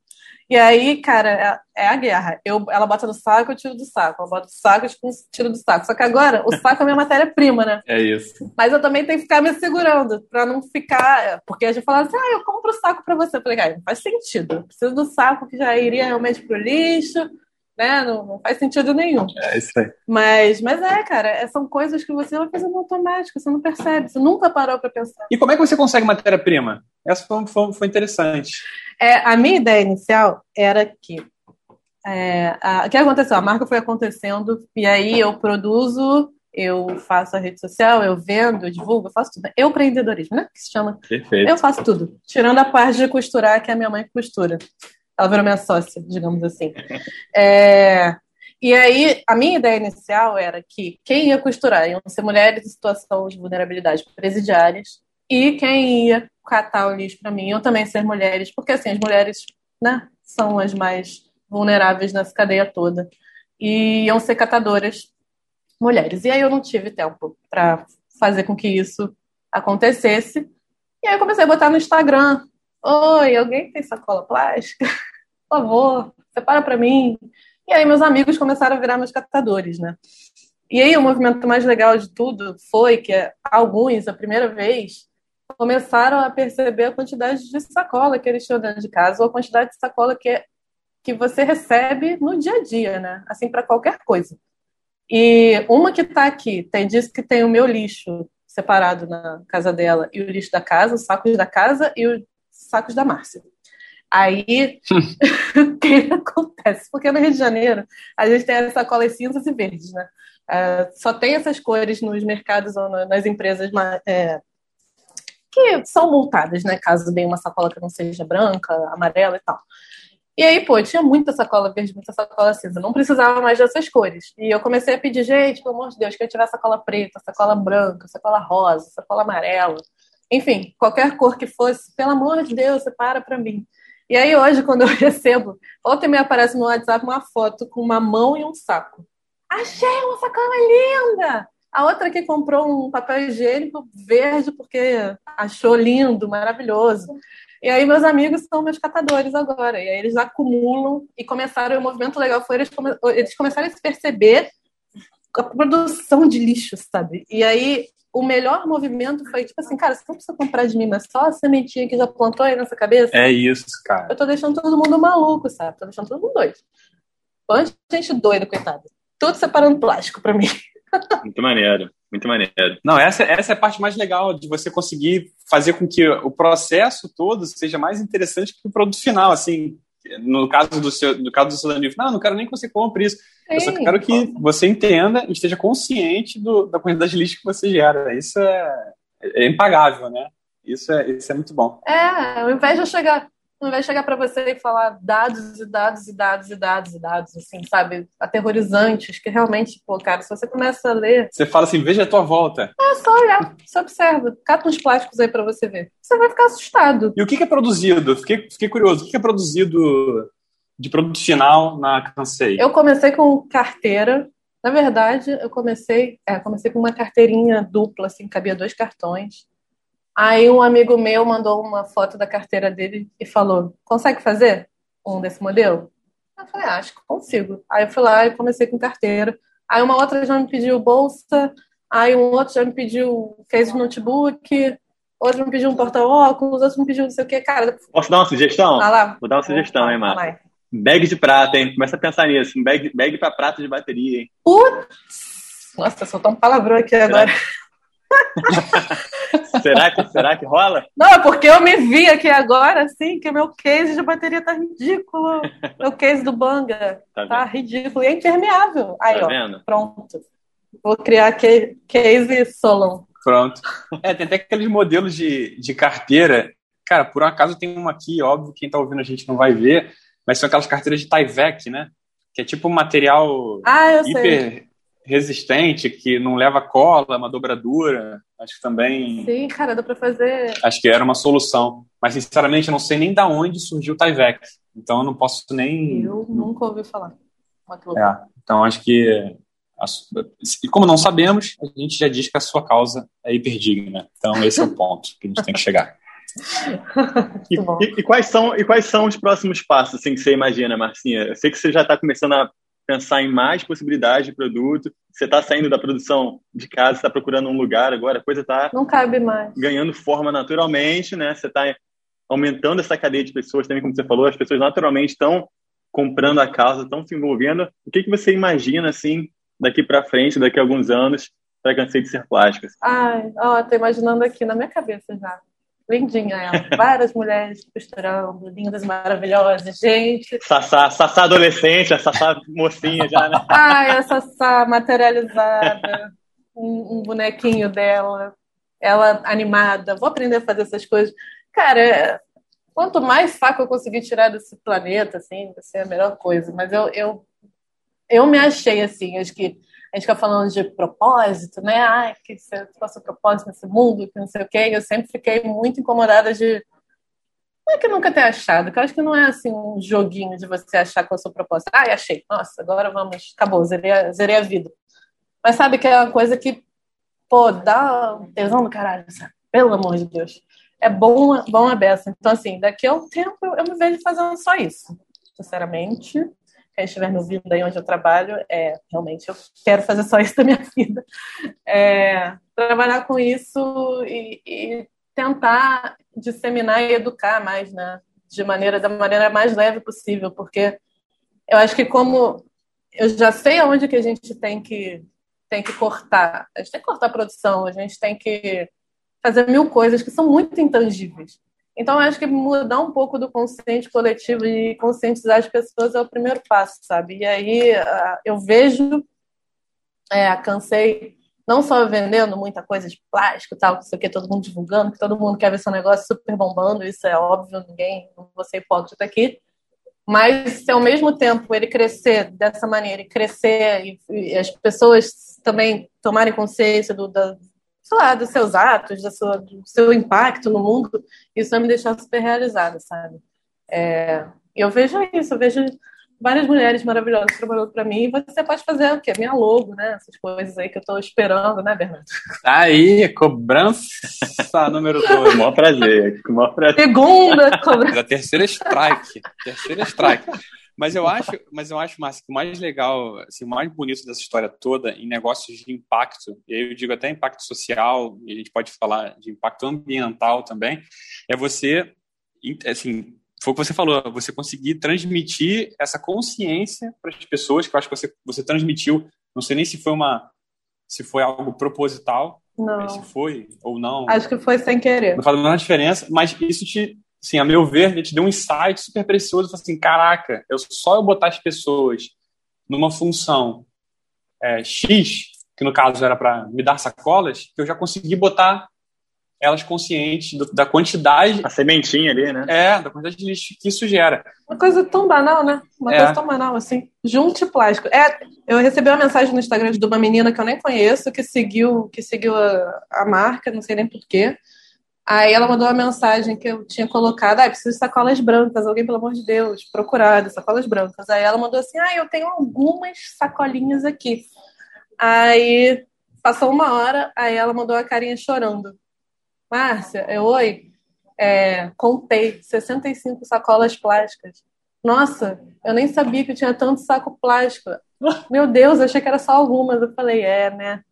E aí, cara, é, é, a guerra. Eu, ela bota no saco, eu tiro do saco. Ela bota no saco, eu tiro do saco. Só que agora, o saco é minha matéria-prima, né? É isso. Mas eu também tenho que ficar me segurando, pra não ficar. Porque a gente fala assim, ah, eu compro o saco pra você. Eu falei, cara, não faz sentido. Eu preciso do saco que já iria realmente pro lixo né? Não, não, faz sentido nenhum. É isso aí. Mas, mas é, cara, é, são coisas que você vai fazendo automático, você não percebe, você nunca parou para pensar. E como é que você consegue matéria-prima? Essa foi, foi, foi, interessante. É, a minha ideia inicial era que é, a, o que aconteceu? A marca foi acontecendo e aí eu produzo, eu faço a rede social, eu vendo, eu divulgo, eu faço tudo. Eu empreendedorismo, né? Que se chama. Perfeito. Eu faço tudo. Tirando a parte de costurar, que é a minha mãe que costura. Ela virou minha sócia, digamos assim. É, e aí, a minha ideia inicial era que quem ia costurar iam ser mulheres em situação de vulnerabilidade presidiárias e quem ia catar o lixo para mim iam também ser mulheres, porque assim, as mulheres né, são as mais vulneráveis nessa cadeia toda. E iam ser catadoras mulheres. E aí eu não tive tempo para fazer com que isso acontecesse. E aí eu comecei a botar no Instagram. Oi, alguém tem sacola plástica? por favor, separa para mim. E aí meus amigos começaram a virar meus captadores, né? E aí o movimento mais legal de tudo foi que alguns, a primeira vez, começaram a perceber a quantidade de sacola que eles tinham dentro de casa, ou a quantidade de sacola que, que você recebe no dia a dia, né? Assim, para qualquer coisa. E uma que está aqui, tem diz que tem o meu lixo separado na casa dela e o lixo da casa, os sacos da casa e os sacos da Márcia. Aí, o que acontece? Porque no Rio de Janeiro, a gente tem as sacolas cinzas e verdes, né? Uh, só tem essas cores nos mercados ou nas empresas é, que são multadas, né? Caso venha uma sacola que não seja branca, amarela e tal. E aí, pô, tinha muita sacola verde, muita sacola cinza. Não precisava mais dessas cores. E eu comecei a pedir, gente, pelo amor de Deus, que eu tiver sacola preta, sacola branca, sacola rosa, sacola amarela. Enfim, qualquer cor que fosse, pelo amor de Deus, separa para mim. E aí hoje, quando eu recebo, ontem me aparece no WhatsApp uma foto com uma mão e um saco. Achei uma sacola linda! A outra que comprou um papel higiênico verde porque achou lindo, maravilhoso. E aí meus amigos são meus catadores agora. E aí eles acumulam e começaram, o movimento legal foi eles, come, eles começaram a se perceber a produção de lixo, sabe? E aí o melhor movimento foi tipo assim, cara, você não precisa comprar de mim, mas só a sementinha que já plantou aí nessa cabeça. É isso, cara. Eu tô deixando todo mundo maluco, sabe? Tô deixando todo mundo doido. Quanta gente doida, coitada. Tudo separando plástico pra mim. Muito maneiro, muito maneiro. Não, essa, essa é a parte mais legal de você conseguir fazer com que o processo todo seja mais interessante que o produto final, assim. No caso do seu, no caso do seu livro, não, não quero nem que você compre isso. Sim. Eu só quero que você entenda e esteja consciente do, da quantidade de lixo que você gera. Isso é, é impagável, né? Isso é, isso é muito bom. É, ao invés de eu chegar, não vai chegar para você e falar dados e dados e dados e dados e dados, assim, sabe? Aterrorizantes, que realmente, pô, cara, se você começa a ler. Você fala assim, veja a tua volta. É só olhar, só observa. Cata uns plásticos aí para você ver. Você vai ficar assustado. E o que, que é produzido? Fiquei, fiquei curioso. O que, que é produzido de produto final na Cansei? Eu comecei com carteira. Na verdade, eu comecei, é, comecei com uma carteirinha dupla, assim, cabia dois cartões. Aí um amigo meu mandou uma foto da carteira dele e falou: consegue fazer um desse modelo? Eu falei, ah, acho que consigo. Aí eu fui lá e comecei com carteira. Aí uma outra já me pediu bolsa, aí um outro já me pediu case de notebook, outro me pediu um porta-óculos, outro me pediu não sei o que, cara. Posso dar uma sugestão? Ah, lá. Vou dar uma sugestão, hein, Marcos? Bag de prata, hein? Começa a pensar nisso. Um bag, bag pra prata de bateria, hein? Putz! Nossa, soltou um palavrão aqui agora. será, que, será que rola? Não, é porque eu me vi aqui agora, assim, que meu case de bateria tá ridículo. Meu case do Banga tá, tá ridículo. E é impermeável. Aí, tá ó, vendo? pronto. Vou criar case Solon. Pronto. É, tem até aqueles modelos de, de carteira. Cara, por um acaso tem uma aqui, óbvio, quem tá ouvindo a gente não vai ver, mas são aquelas carteiras de Tyvek, né? Que é tipo um material ah, hiper sei. Resistente, que não leva cola, uma dobradura. Acho que também. Sim, cara, dá pra fazer. Acho que era uma solução. Mas, sinceramente, eu não sei nem da onde surgiu o Tyvek. Então, eu não posso nem. Eu nunca ouvi falar. É, então, acho que. E como não sabemos, a gente já diz que a sua causa é hiperdigna. Então, esse é o ponto que a gente tem que chegar. e, e, e, quais são, e quais são os próximos passos assim, que você imagina, Marcinha? Eu sei que você já está começando a pensar em mais possibilidades de produto. Você está saindo da produção de casa, está procurando um lugar agora, a coisa está não cabe mais ganhando forma naturalmente, né? Você está aumentando essa cadeia de pessoas também, como você falou, as pessoas naturalmente estão comprando a causa, estão se envolvendo. O que que você imagina assim daqui para frente, daqui a alguns anos, para cansei de ser plásticas? Ai, ó, tô imaginando aqui na minha cabeça já. Lindinha ela. Várias mulheres costurando, lindas, maravilhosas. Gente. Sassá, Sassá adolescente, a Sassá mocinha já, né? Ai, a Sassá materializada. Um, um, bonequinho dela. Ela animada. Vou aprender a fazer essas coisas. Cara, quanto mais saco eu conseguir tirar desse planeta, assim, vai ser a melhor coisa. Mas eu, eu, eu me achei assim, acho que a gente fica falando de propósito, né? Ai, que você faça propósito nesse mundo, que não sei o quê. Eu sempre fiquei muito incomodada de. Não é que eu nunca tenha achado, que eu acho que não é assim um joguinho de você achar qual é o seu propósito. Ai, achei. Nossa, agora vamos. Acabou, zerei a, zerei a vida. Mas sabe que é uma coisa que, pô, dá um tesão do caralho, sabe? Pelo amor de Deus. É bom, bom a beça. Então, assim, daqui a um tempo eu me vejo fazendo só isso. Sinceramente quem estiver me ouvindo aí onde eu trabalho, é, realmente eu quero fazer só isso da minha vida. É, trabalhar com isso e, e, tentar disseminar e educar mais, né? De maneira, da maneira mais leve possível, porque eu acho que como eu já sei aonde que a gente tem que tem que cortar, a gente tem que cortar a produção, a gente tem que fazer mil coisas que são muito intangíveis. Então, acho que mudar um pouco do consciente coletivo e conscientizar as pessoas é o primeiro passo, sabe? E aí eu vejo, é, cansei não só vendendo muita coisa de plástico tal, não sei o que, todo mundo divulgando, que todo mundo quer ver seu negócio super bombando, isso é óbvio, ninguém, não vou ser hipócrita aqui, mas se ao mesmo tempo ele crescer dessa maneira, e crescer, e, e as pessoas também tomarem consciência do, da, sei lá, dos seus atos, da sua, do seu impacto no mundo, isso vai me deixar super realizada, sabe? É, eu vejo isso, eu vejo várias mulheres maravilhosas trabalhando para mim, e você pode fazer o quê? Minha logo, né? Essas coisas aí que eu estou esperando, né, Bernardo? Aí, cobrança número 2. Com o maior prazer, com o maior prazer. Segunda cobrança. A terceira strike. Terceira strike. Mas eu acho, mas eu acho, Márcio, que o mais legal, assim, o mais bonito dessa história toda em negócios de impacto, e aí eu digo até impacto social, e a gente pode falar de impacto ambiental também, é você, assim, foi o que você falou, você conseguir transmitir essa consciência para as pessoas, que eu acho que você, você transmitiu, não sei nem se foi uma se foi algo proposital, não. se foi ou não. Acho que foi sem querer. Não faz a menor diferença, mas isso te assim, a meu ver, ele te deu um insight super precioso. Assim, caraca, eu só eu botar as pessoas numa função é, X, que no caso era para me dar sacolas, que eu já consegui botar elas conscientes do, da quantidade. A sementinha ali, né? É, da quantidade de lixo que isso gera. Uma coisa tão banal, né? Uma É. coisa tão banal assim. Junte plástico. É, eu recebi uma mensagem no Instagram de uma menina que eu nem conheço, que seguiu, que seguiu a, a marca, não sei nem porquê. Aí ela mandou uma mensagem que eu tinha colocado, ah, preciso de sacolas brancas, alguém, pelo amor de Deus, procurado, sacolas brancas. Aí ela mandou assim, ah, eu tenho algumas sacolinhas aqui. Aí passou uma hora, aí ela mandou a carinha chorando. Márcia, eu, oi, é, contei 65 sacolas plásticas. Nossa, eu nem sabia que tinha tanto saco plástico. Meu Deus, eu achei que era só algumas. Eu falei, é, né?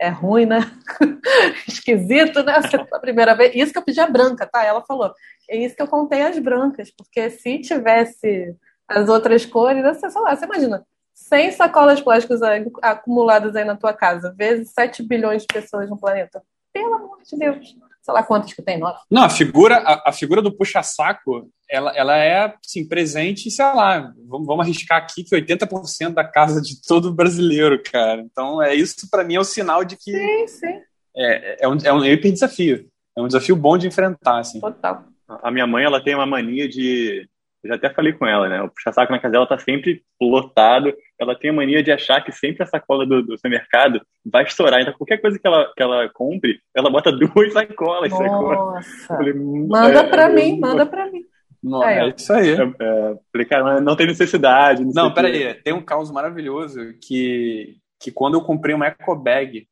É ruim, né? Esquisito, né? Você- A primeira vez. Isso que eu pedi a branca, tá? Ela falou. É isso que eu contei as brancas, porque se tivesse as outras cores, você, sei lá, você imagina, 100 sacolas plásticas acumuladas aí na tua casa, vezes 7 bilhões de pessoas no planeta. Pelo amor de Deus. Sei lá quantas que tem, nove. Não, a figura, a, a figura do puxa-saco, ela, ela é, assim, presente, sei lá, vamos, vamos arriscar aqui que 80% da casa de todo brasileiro, cara. Então, é isso para mim é o sinal de que Sim, sim, é, é, um, é um hiper desafio. É um desafio bom de enfrentar, assim. total. A minha mãe, ela tem uma mania de. Eu já até falei com ela, né? O puxa-saco na casa dela tá sempre lotado. Ela tem a mania de achar que sempre a sacola do, do supermercado vai estourar. Então, qualquer coisa que ela, que ela compre, ela bota duas sacolas. Nossa. falei, hum, Manda é, pra eu- mim, manda pra mim. Não, é isso aí. É, é, falei, cara, não tem necessidade. Não, Não, peraí. Tem um caos maravilhoso que, que quando eu comprei uma eco bag,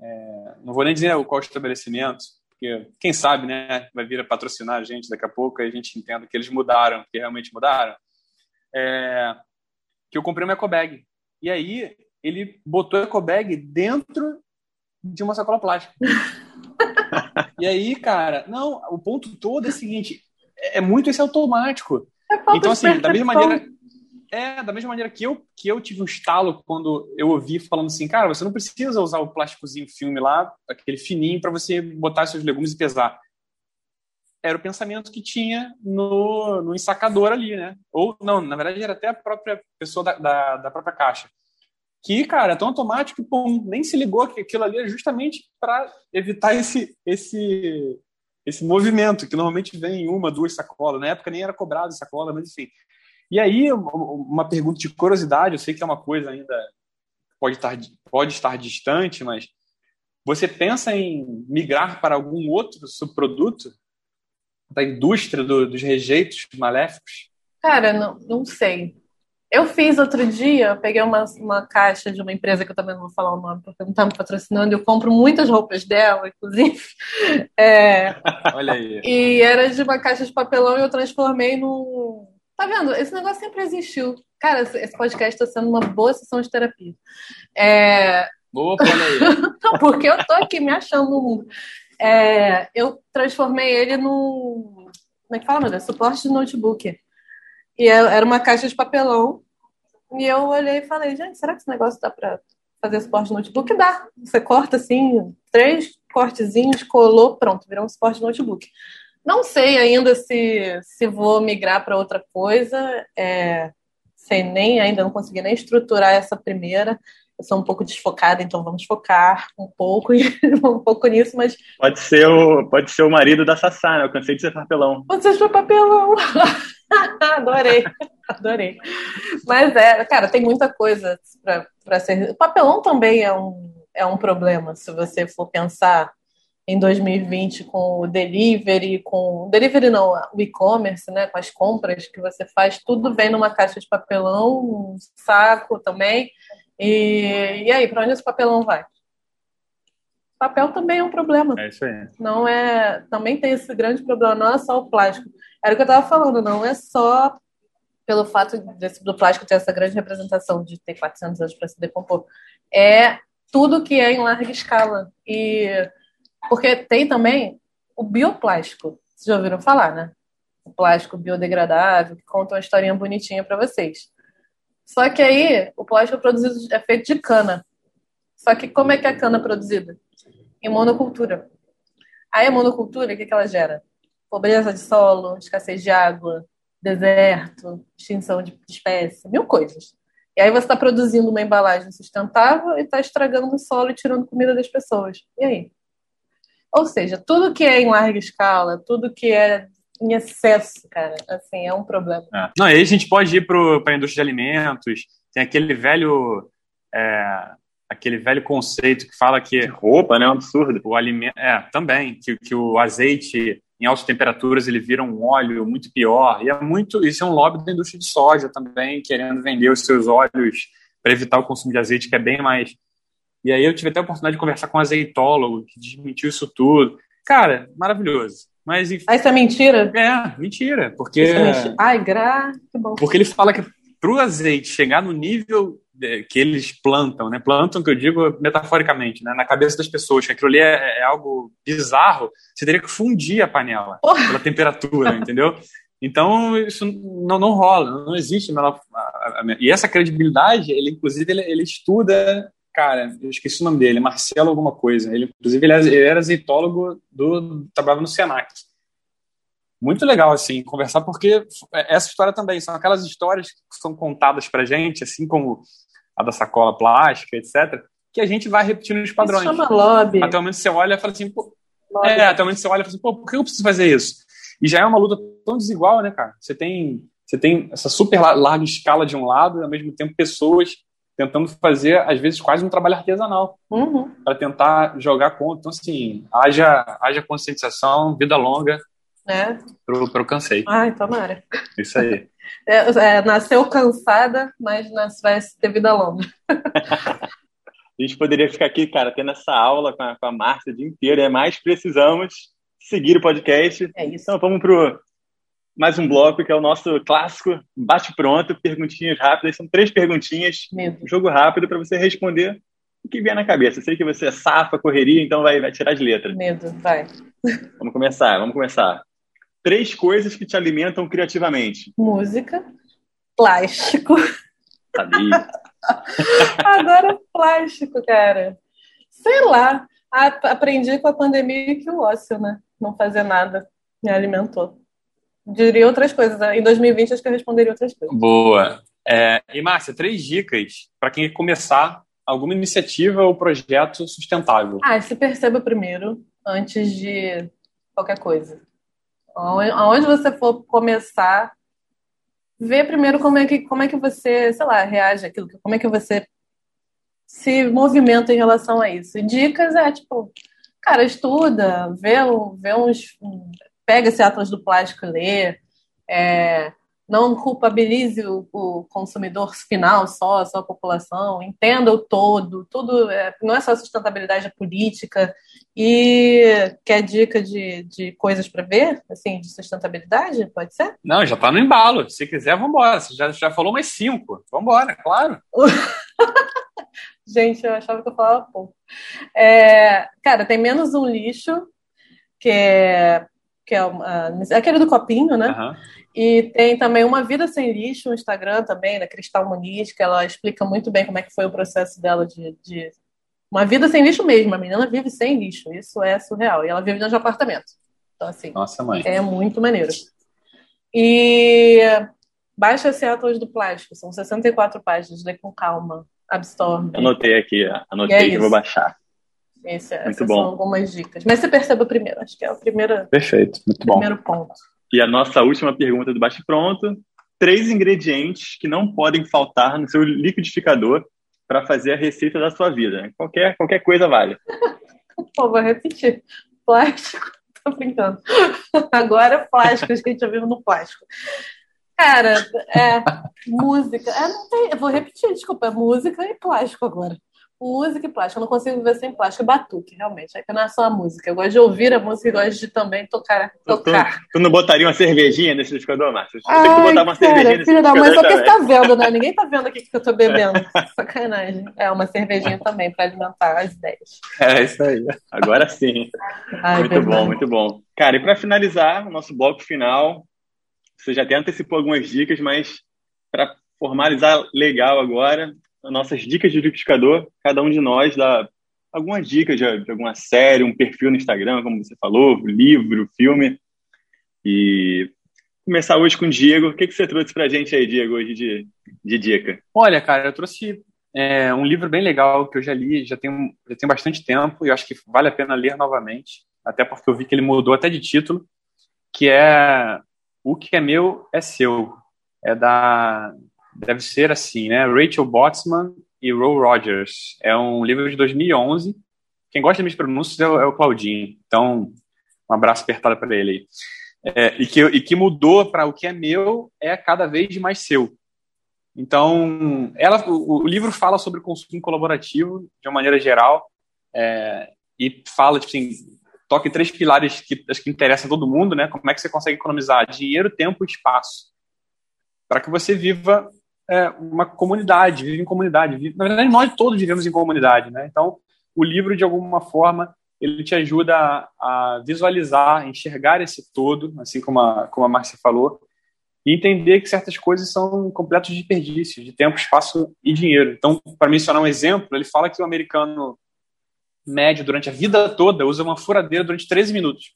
é, não vou nem dizer qual estabelecimento, porque quem sabe, né, vai vir a patrocinar a gente daqui a pouco e a gente entenda que eles mudaram, que realmente mudaram. É, que eu comprei uma eco bag. E aí ele botou a eco bag dentro de uma sacola plástica. e aí, cara, não, o ponto todo é o seguinte, é é muito esse automático. É Então, assim, da mesma maneira. É, da mesma maneira que eu, que eu tive um estalo quando eu ouvi falando assim, cara, você não precisa usar o plásticozinho filme lá, aquele fininho, para você botar seus legumes e pesar. Era o pensamento que tinha no, no ensacador ali, né? Ou, não, na verdade era até a própria pessoa da, da, da própria caixa. Que, cara, é tão automático que, pum, nem se ligou que aquilo ali é justamente para evitar esse, esse, esse movimento, que normalmente vem em uma, duas sacolas. Na época nem era cobrado sacola, mas enfim. E aí, uma- pergunta de curiosidade, eu sei que é uma coisa ainda que pode estar, pode estar distante, mas você pensa em migrar para algum outro subproduto da indústria do- dos rejeitos maléficos? Cara, não, não sei. Eu fiz outro dia, eu peguei uma, uma caixa de uma empresa que eu também não vou falar o nome, porque não está me patrocinando, eu compro muitas roupas dela, inclusive. É, Olha aí. e era de uma caixa de papelão e eu transformei num. Tá vendo? Esse negócio sempre existiu. Cara, esse podcast está sendo uma boa sessão de terapia. É, Opa, olha porque eu tô aqui me achando no mundo. É, eu transformei ele num. Como é que fala, meu Deus? Suporte de notebook. E é- era uma caixa de papelão. E eu olhei e falei, gente, será que esse negócio dá pra fazer suporte de notebook? Dá. Você corta assim, três cortezinhos, colou, pronto, virou um suporte de notebook. Não sei ainda se, se vou migrar para outra coisa. É, sei nem ainda, não consegui nem estruturar essa primeira. Eu sou um pouco desfocada, então vamos focar um pouco, um pouco nisso, mas Pode ser, o, pode ser o marido da Sassá, né? Eu cansei de ser papelão. vocês foi papelão. adorei, adorei. Mas é, cara, tem muita coisa para ser. O papelão também é um, é um problema, se você for pensar em 2020 com o delivery, com. Delivery não, o e-commerce, né? Com as compras que você faz, tudo vem numa caixa de papelão, um saco também. E, e aí, para onde esse papelão vai? Papel também é um problema. É isso aí. Não é. Também tem esse grande problema, não é só o plástico. Era o que eu estava falando, não é só pelo fato desse, do plástico ter essa grande representação de ter 400 anos para se decompor. É tudo que é em larga escala. E porque tem também o bioplástico. Vocês já ouviram falar, né? O plástico biodegradável, que conta uma historinha bonitinha para vocês. Só que aí o plástico é produzido é feito de cana. Só que como é que a cana é produzida? Em monocultura. Aí a monocultura, o que, que ela gera? Pobreza de solo, escassez de água, deserto, extinção de espécies, mil coisas. E aí você está produzindo uma embalagem sustentável e está estragando o solo e tirando comida das pessoas. E aí? Ou seja, tudo que é em larga escala, tudo que é em excesso, cara, assim, é um problema. É. Não, aí a gente pode ir para a indústria de alimentos, tem aquele velho. É, aquele velho conceito que fala que. Roupa, né? É um absurdo. O alimento. É, também. Que, que o azeite em altas temperaturas ele vira um óleo muito pior. E é muito. Isso é um lobby da indústria de soja também, querendo vender os seus óleos para evitar o consumo de azeite, que é bem mais. E aí eu tive até a oportunidade de conversar com um azeitólogo que desmentiu isso tudo. Cara, maravilhoso. Mas, enfim, ah, isso é mentira? É, mentira. Porque. É mentira. Ai, gra... que bom. Porque ele fala que para o azeite chegar no nível que eles plantam, né? Plantam, que eu digo metaforicamente, né? Na cabeça das pessoas, que aquilo ali é, é algo bizarro, você teria que fundir a panela Porra. pela temperatura, entendeu? Então, isso não, não rola, não existe. Menor, e essa credibilidade, ele, inclusive, ele, ele estuda cara, eu esqueci o nome dele, Marcelo alguma coisa. Ele, inclusive, ele, ele era azeitólogo do, trabalhava no Senac. Muito legal, assim, conversar, porque essa história também, são aquelas histórias que são contadas pra gente, assim como a da sacola plástica, etc., que a gente vai repetindo os padrões. Isso chama lobby. Até o momento você olha e fala assim, pô, é, até o momento você olha e fala assim, pô, por que eu preciso fazer isso? E já é uma luta tão desigual, né, cara? Você tem, você tem essa super larga escala de um lado, e ao mesmo tempo pessoas tentando fazer, às vezes, quase um trabalho artesanal uhum. para tentar jogar contra. Então, assim, haja, haja conscientização, vida longa é. pro, pro cansei. Ai, tomara. Isso aí. É, é, nasceu cansada, mas vai ter vida longa. a gente poderia ficar aqui, cara, tendo essa aula com a, com a Márcia o dia inteiro, é mais precisamos seguir o podcast. É isso. Então vamos pro mais um bloco que é o nosso clássico bate pronto, perguntinhas rápidas. São três perguntinhas, Medo. jogo rápido para você responder o que vier na cabeça. Eu sei que você é safa, correria, então vai, vai tirar as letras. Medo, vai. Vamos começar, vamos começar. Três coisas que te alimentam criativamente. Música, plástico. Sabia. Agora plástico, cara. Sei lá. aprendi com a pandemia que o ócio, né? Não fazer nada me alimentou diria outras coisas. Né? Em 2020, acho que eu responderia outras coisas. Boa. É, e, Márcia, três dicas para quem começar alguma iniciativa ou projeto sustentável. Ah, se perceba primeiro, antes de qualquer coisa. Aonde você for começar, vê primeiro como é que, como é que você, sei lá, reage àquilo, como é que você se movimenta em relação a isso. dicas é, tipo, cara, estuda, vê, vê uns pega esse Atlas do Plástico e lê, é, não culpabilize o, o, consumidor final só, só a população, entenda o todo, tudo é, não é só sustentabilidade, é política. E quer dica de, de coisas para ver, assim, de sustentabilidade? Pode ser? Não, já está no embalo. Se quiser, vamos embora. Você já, já falou mais cinco. Vamos embora, claro. Gente, eu achava que eu falava pouco. É, cara, tem menos um lixo, que é que é uma, aquele do copinho, né? Uhum. E tem também Uma Vida Sem Lixo no Instagram também, da Cristal Muniz, que ela explica muito bem como é que foi o processo dela de, de... Uma vida sem lixo mesmo. A menina vive sem lixo. Isso é surreal. E ela vive dentro de apartamento. Então, assim, Nossa, mãe. é muito maneiro. E baixa esse Atlas do Plástico. São 64 páginas. Lê com calma. Absorve. Anotei aqui. Anotei é que eu vou baixar. Esse, muito essas bom. são algumas dicas. Mas você perceba primeiro, acho que é o primeiro, Perfeito, muito primeiro bom. ponto. E a nossa última pergunta do Bate Pronto: três ingredientes que não podem faltar no seu liquidificador para fazer a receita da sua vida. Qualquer, qualquer coisa vale. Pô, vou repetir. Plástico. Tô brincando. Agora é plástico, a gente já vive no plástico. Cara, é música. É, não tem, eu vou repetir, desculpa, é música e plástico agora música e plástico. Eu não consigo viver sem plástico. É batuque, realmente. É que não é só a música. Eu gosto de ouvir a música e gosto de também tocar. tocar. Tu, tu não botaria uma cervejinha nesse liquidificador, Márcio? Tem que botar uma cara, cervejinha nesse filho da mãe, só que você tá vendo, né? Ninguém tá vendo aqui que eu tô bebendo. Sacanagem. É, uma cervejinha também para alimentar as ideias. É isso aí. Agora sim. Ai, muito verdade. bom, muito bom. Cara, e para finalizar o nosso bloco final, você já até antecipou algumas dicas, mas para formalizar legal agora, nossas dicas de liquidificador. Cada um de nós dá algumas dicas de, de alguma série, um perfil no Instagram, como você falou, livro, filme. E começar hoje com o Diego. O que, que você trouxe para a gente aí, Diego, hoje de, de dica? Olha, cara, eu trouxe é, um livro bem legal que eu já li, já tem, já tem bastante tempo e eu acho que vale a pena ler novamente. até porque eu vi que ele mudou até de título, que é O que é meu é seu. É da. Deve ser assim, né? Rachel Botsman e Roe Rogers. É um livro de 2011. Quem gosta de minhas pronúncias é o, é o Claudinho. Então, um abraço apertado para ele aí. É, e, que, e que mudou para o que é meu é cada vez mais seu. Então, ela, o, o, livro fala sobre consumo colaborativo de uma maneira geral é, e fala, tipo assim, toca em três pilares que acho que interessam a todo mundo, né? Como é que você consegue economizar dinheiro, tempo e espaço para que você viva é, uma comunidade, vive em comunidade. Vive, na verdade, nós todos vivemos em comunidade, né? Então, o livro, de alguma forma, ele te ajuda a, a visualizar, enxergar esse todo, assim como a, como a Marcia falou, e entender que certas coisas são completos desperdícios de tempo, espaço e dinheiro. Então, para mencionar um exemplo, ele fala que o americano médio, durante a vida toda, usa uma furadeira durante 13 minutos.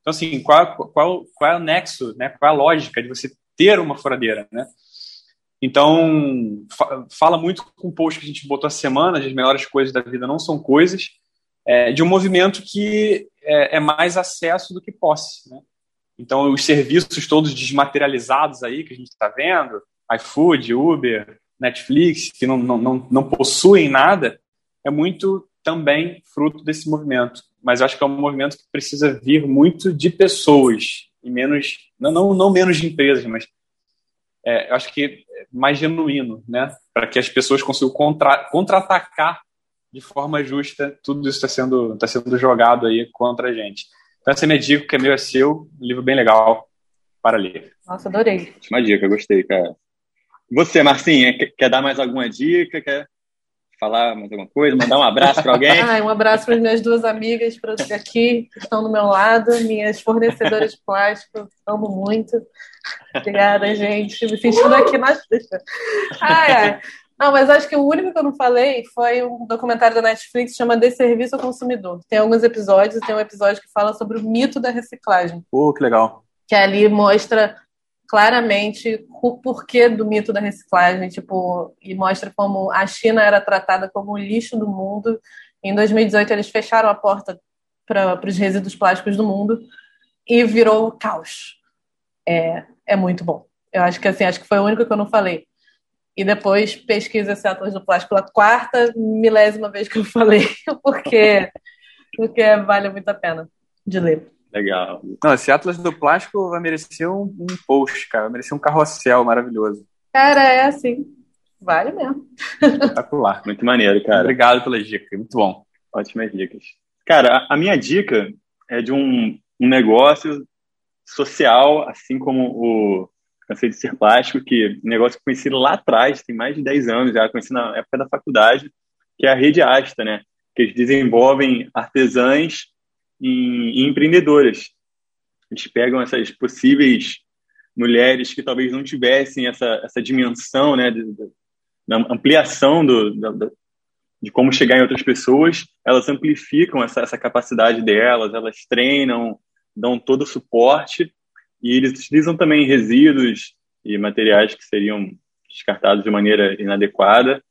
Então, assim, qual, qual, qual é o nexo, né? qual é a lógica de você ter uma furadeira, né? Então, fa fala muito com o post que a gente botou a semana, as melhores coisas da vida não são coisas, é, de um movimento que é, é, mais acesso do que posse, né? Então, os serviços todos desmaterializados aí que a gente está vendo, iFood, Uber, Netflix, que não, não, não possuem nada, é muito também fruto desse movimento. Mas eu acho que é um movimento que precisa vir muito de pessoas e menos, não, não, não menos de empresas, mas é, eu acho que mais genuíno, né? Para que as pessoas consigam contra, contra-atacar de forma justa tudo isso está sendo, tá sendo jogado aí contra a gente. Então, essa é minha dica, que é meu, é seu, um livro bem legal para ler. Nossa, adorei. Uma dica, gostei, cara. Você, Marcinha, quer dar mais alguma dica? Quer falar mais alguma coisa? Mandar um abraço para alguém? Ai, um abraço para as minhas duas amigas para aqui, que estão do meu lado, minhas fornecedoras de plástico, amo muito. Obrigada, gente. Me sentindo aqui na. Ai, ai. Não, mas acho que o único que eu não falei foi um documentário da Netflix que chama Desserviço ao Consumidor. Tem alguns episódios, tem um episódio que fala sobre o mito da reciclagem. Pô, que legal. Que ali mostra claramente o porquê do mito da reciclagem, tipo, e mostra como a China era tratada como o lixo do mundo. Em 2018 eles fecharam a porta para os resíduos plásticos do mundo e virou caos. É, é muito bom. Eu acho que assim, acho que foi o único que eu não falei e depois pesquisa esse Atlas do Plástico pela quarta milésima vez que eu falei, porque, porque vale muito a pena de ler. Legal. Não, esse Atlas do Plástico vai merecer um, um post, cara, vai merecer um carrossel maravilhoso. Cara, é assim, vale mesmo. Espetacular. muito maneiro, cara. Obrigado pela dica, muito bom. Ótimas dicas. Cara, a, a minha dica é de um, um negócio social, assim como o cansei de ser plástico, que um negócio que eu conheci lá atrás, tem mais de 10 anos já, conheci na época da faculdade, que é a Rede Asta, né? Que eles desenvolvem artesãs e, e empreendedoras. Eles pegam essas possíveis mulheres que talvez não tivessem essa, essa dimensão, né, de, de, da ampliação do, da, de como chegar em outras pessoas, elas amplificam essa, essa capacidade delas, elas treinam, dão todo o suporte e eles utilizam também resíduos e materiais que seriam descartados de maneira inadequada.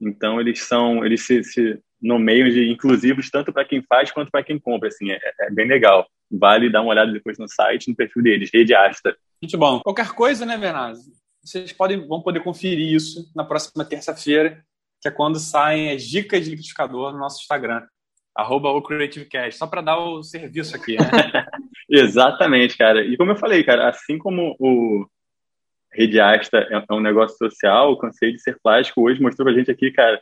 Então eles são, eles se, se nomeiam de inclusivos tanto para quem faz quanto para quem compra. Assim, é, é, bem legal. Vale dar uma olhada depois no site, no perfil deles, Rede Asta. Muito bom. Qualquer coisa, né, Bernardo? Vocês podem, vão poder conferir isso na próxima terça-feira, que é quando saem as dicas de liquidificador no nosso Instagram arroba o CreativeCast, só para dar o serviço aqui, né? Exatamente, cara. E como eu falei, cara, assim como o Rede Asta é um negócio social, o conceito de ser plástico hoje mostrou pra gente aqui, cara,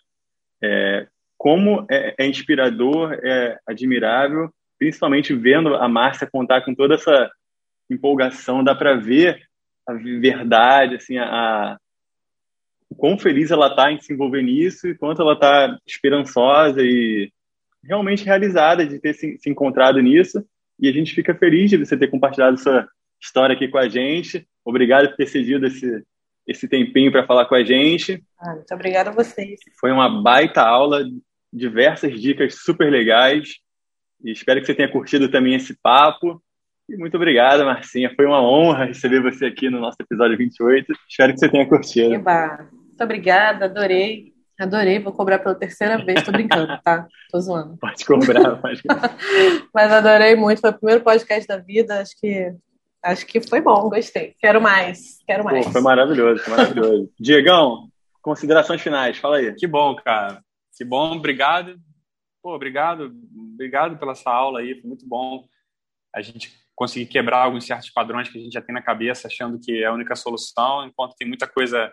é, como é, é, inspirador, é admirável, principalmente vendo a Márcia contar com toda essa empolgação, dá para ver a verdade, assim, a, a o quão feliz ela está em se envolver nisso e quanto ela está esperançosa e realmente realizada de ter se, se, encontrado nisso. E a gente fica feliz de você ter compartilhado sua história aqui com a gente. Obrigado por ter cedido esse, esse tempinho para falar com a gente. Ah, muito obrigada a vocês. Foi uma baita aula, diversas dicas super legais. E espero que você tenha curtido também esse papo. E muito obrigado, Marcinha. Foi uma honra receber você aqui no nosso episódio 28. Espero que você tenha curtido. Eba. Muito obrigada, adorei. Adorei, vou cobrar pela terceira vez, tô brincando, tá? Tô zoando. Pode cobrar, pode cobrar. Mas adorei muito, foi o primeiro podcast da vida, acho que acho que foi bom, gostei. Quero mais, quero mais. Pô, foi maravilhoso, foi maravilhoso. Diegão, considerações finais, fala aí. Que bom, cara. Que bom, obrigado. Pô, obrigado, obrigado pela essa aula aí, foi muito bom a gente conseguir quebrar alguns certos padrões que a gente já tem na cabeça, achando que é a única solução, enquanto tem muita coisa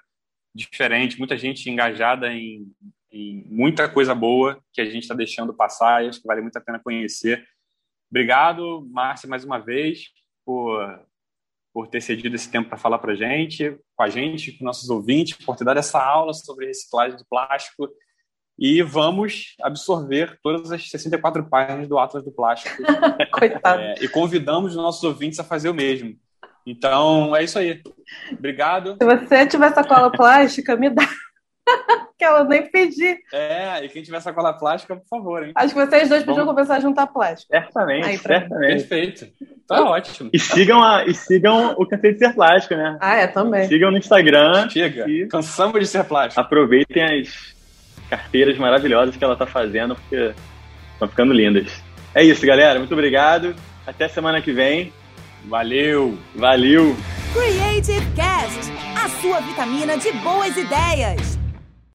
diferente, muita gente engajada em, em muita coisa boa que a gente está deixando passar e acho que vale muito a pena conhecer. Obrigado, Márcia, mais uma vez, por, por ter cedido esse tempo para falar para gente, com a gente, com nossos ouvintes, por ter dado essa aula sobre reciclagem de plástico. E vamos absorver todas as 64 páginas do Atlas do Plástico. Coitado. É, e convidamos os nossos ouvintes a fazer o mesmo. Então, é isso aí. Obrigado. Se você tiver sacola plástica, me dá. que ela nem pedi. É, e quem tiver sacola plástica, por favor, hein? Acho que vocês dois podiam começar a juntar plástico. Certamente, Aí, certamente. Perfeito. Tá ótimo. E sigam, a, e sigam o Café de Ser Plástico, né? Ah, é, também. Sigam no Instagram. Chega. E Cansamos de ser plástico. aproveitem as carteiras maravilhosas que ela tá fazendo, porque estão ficando lindas. É isso, galera. Muito obrigado. Até semana que vem. Valeu. Valeu! Creative Cast, a sua vitamina de boas ideias.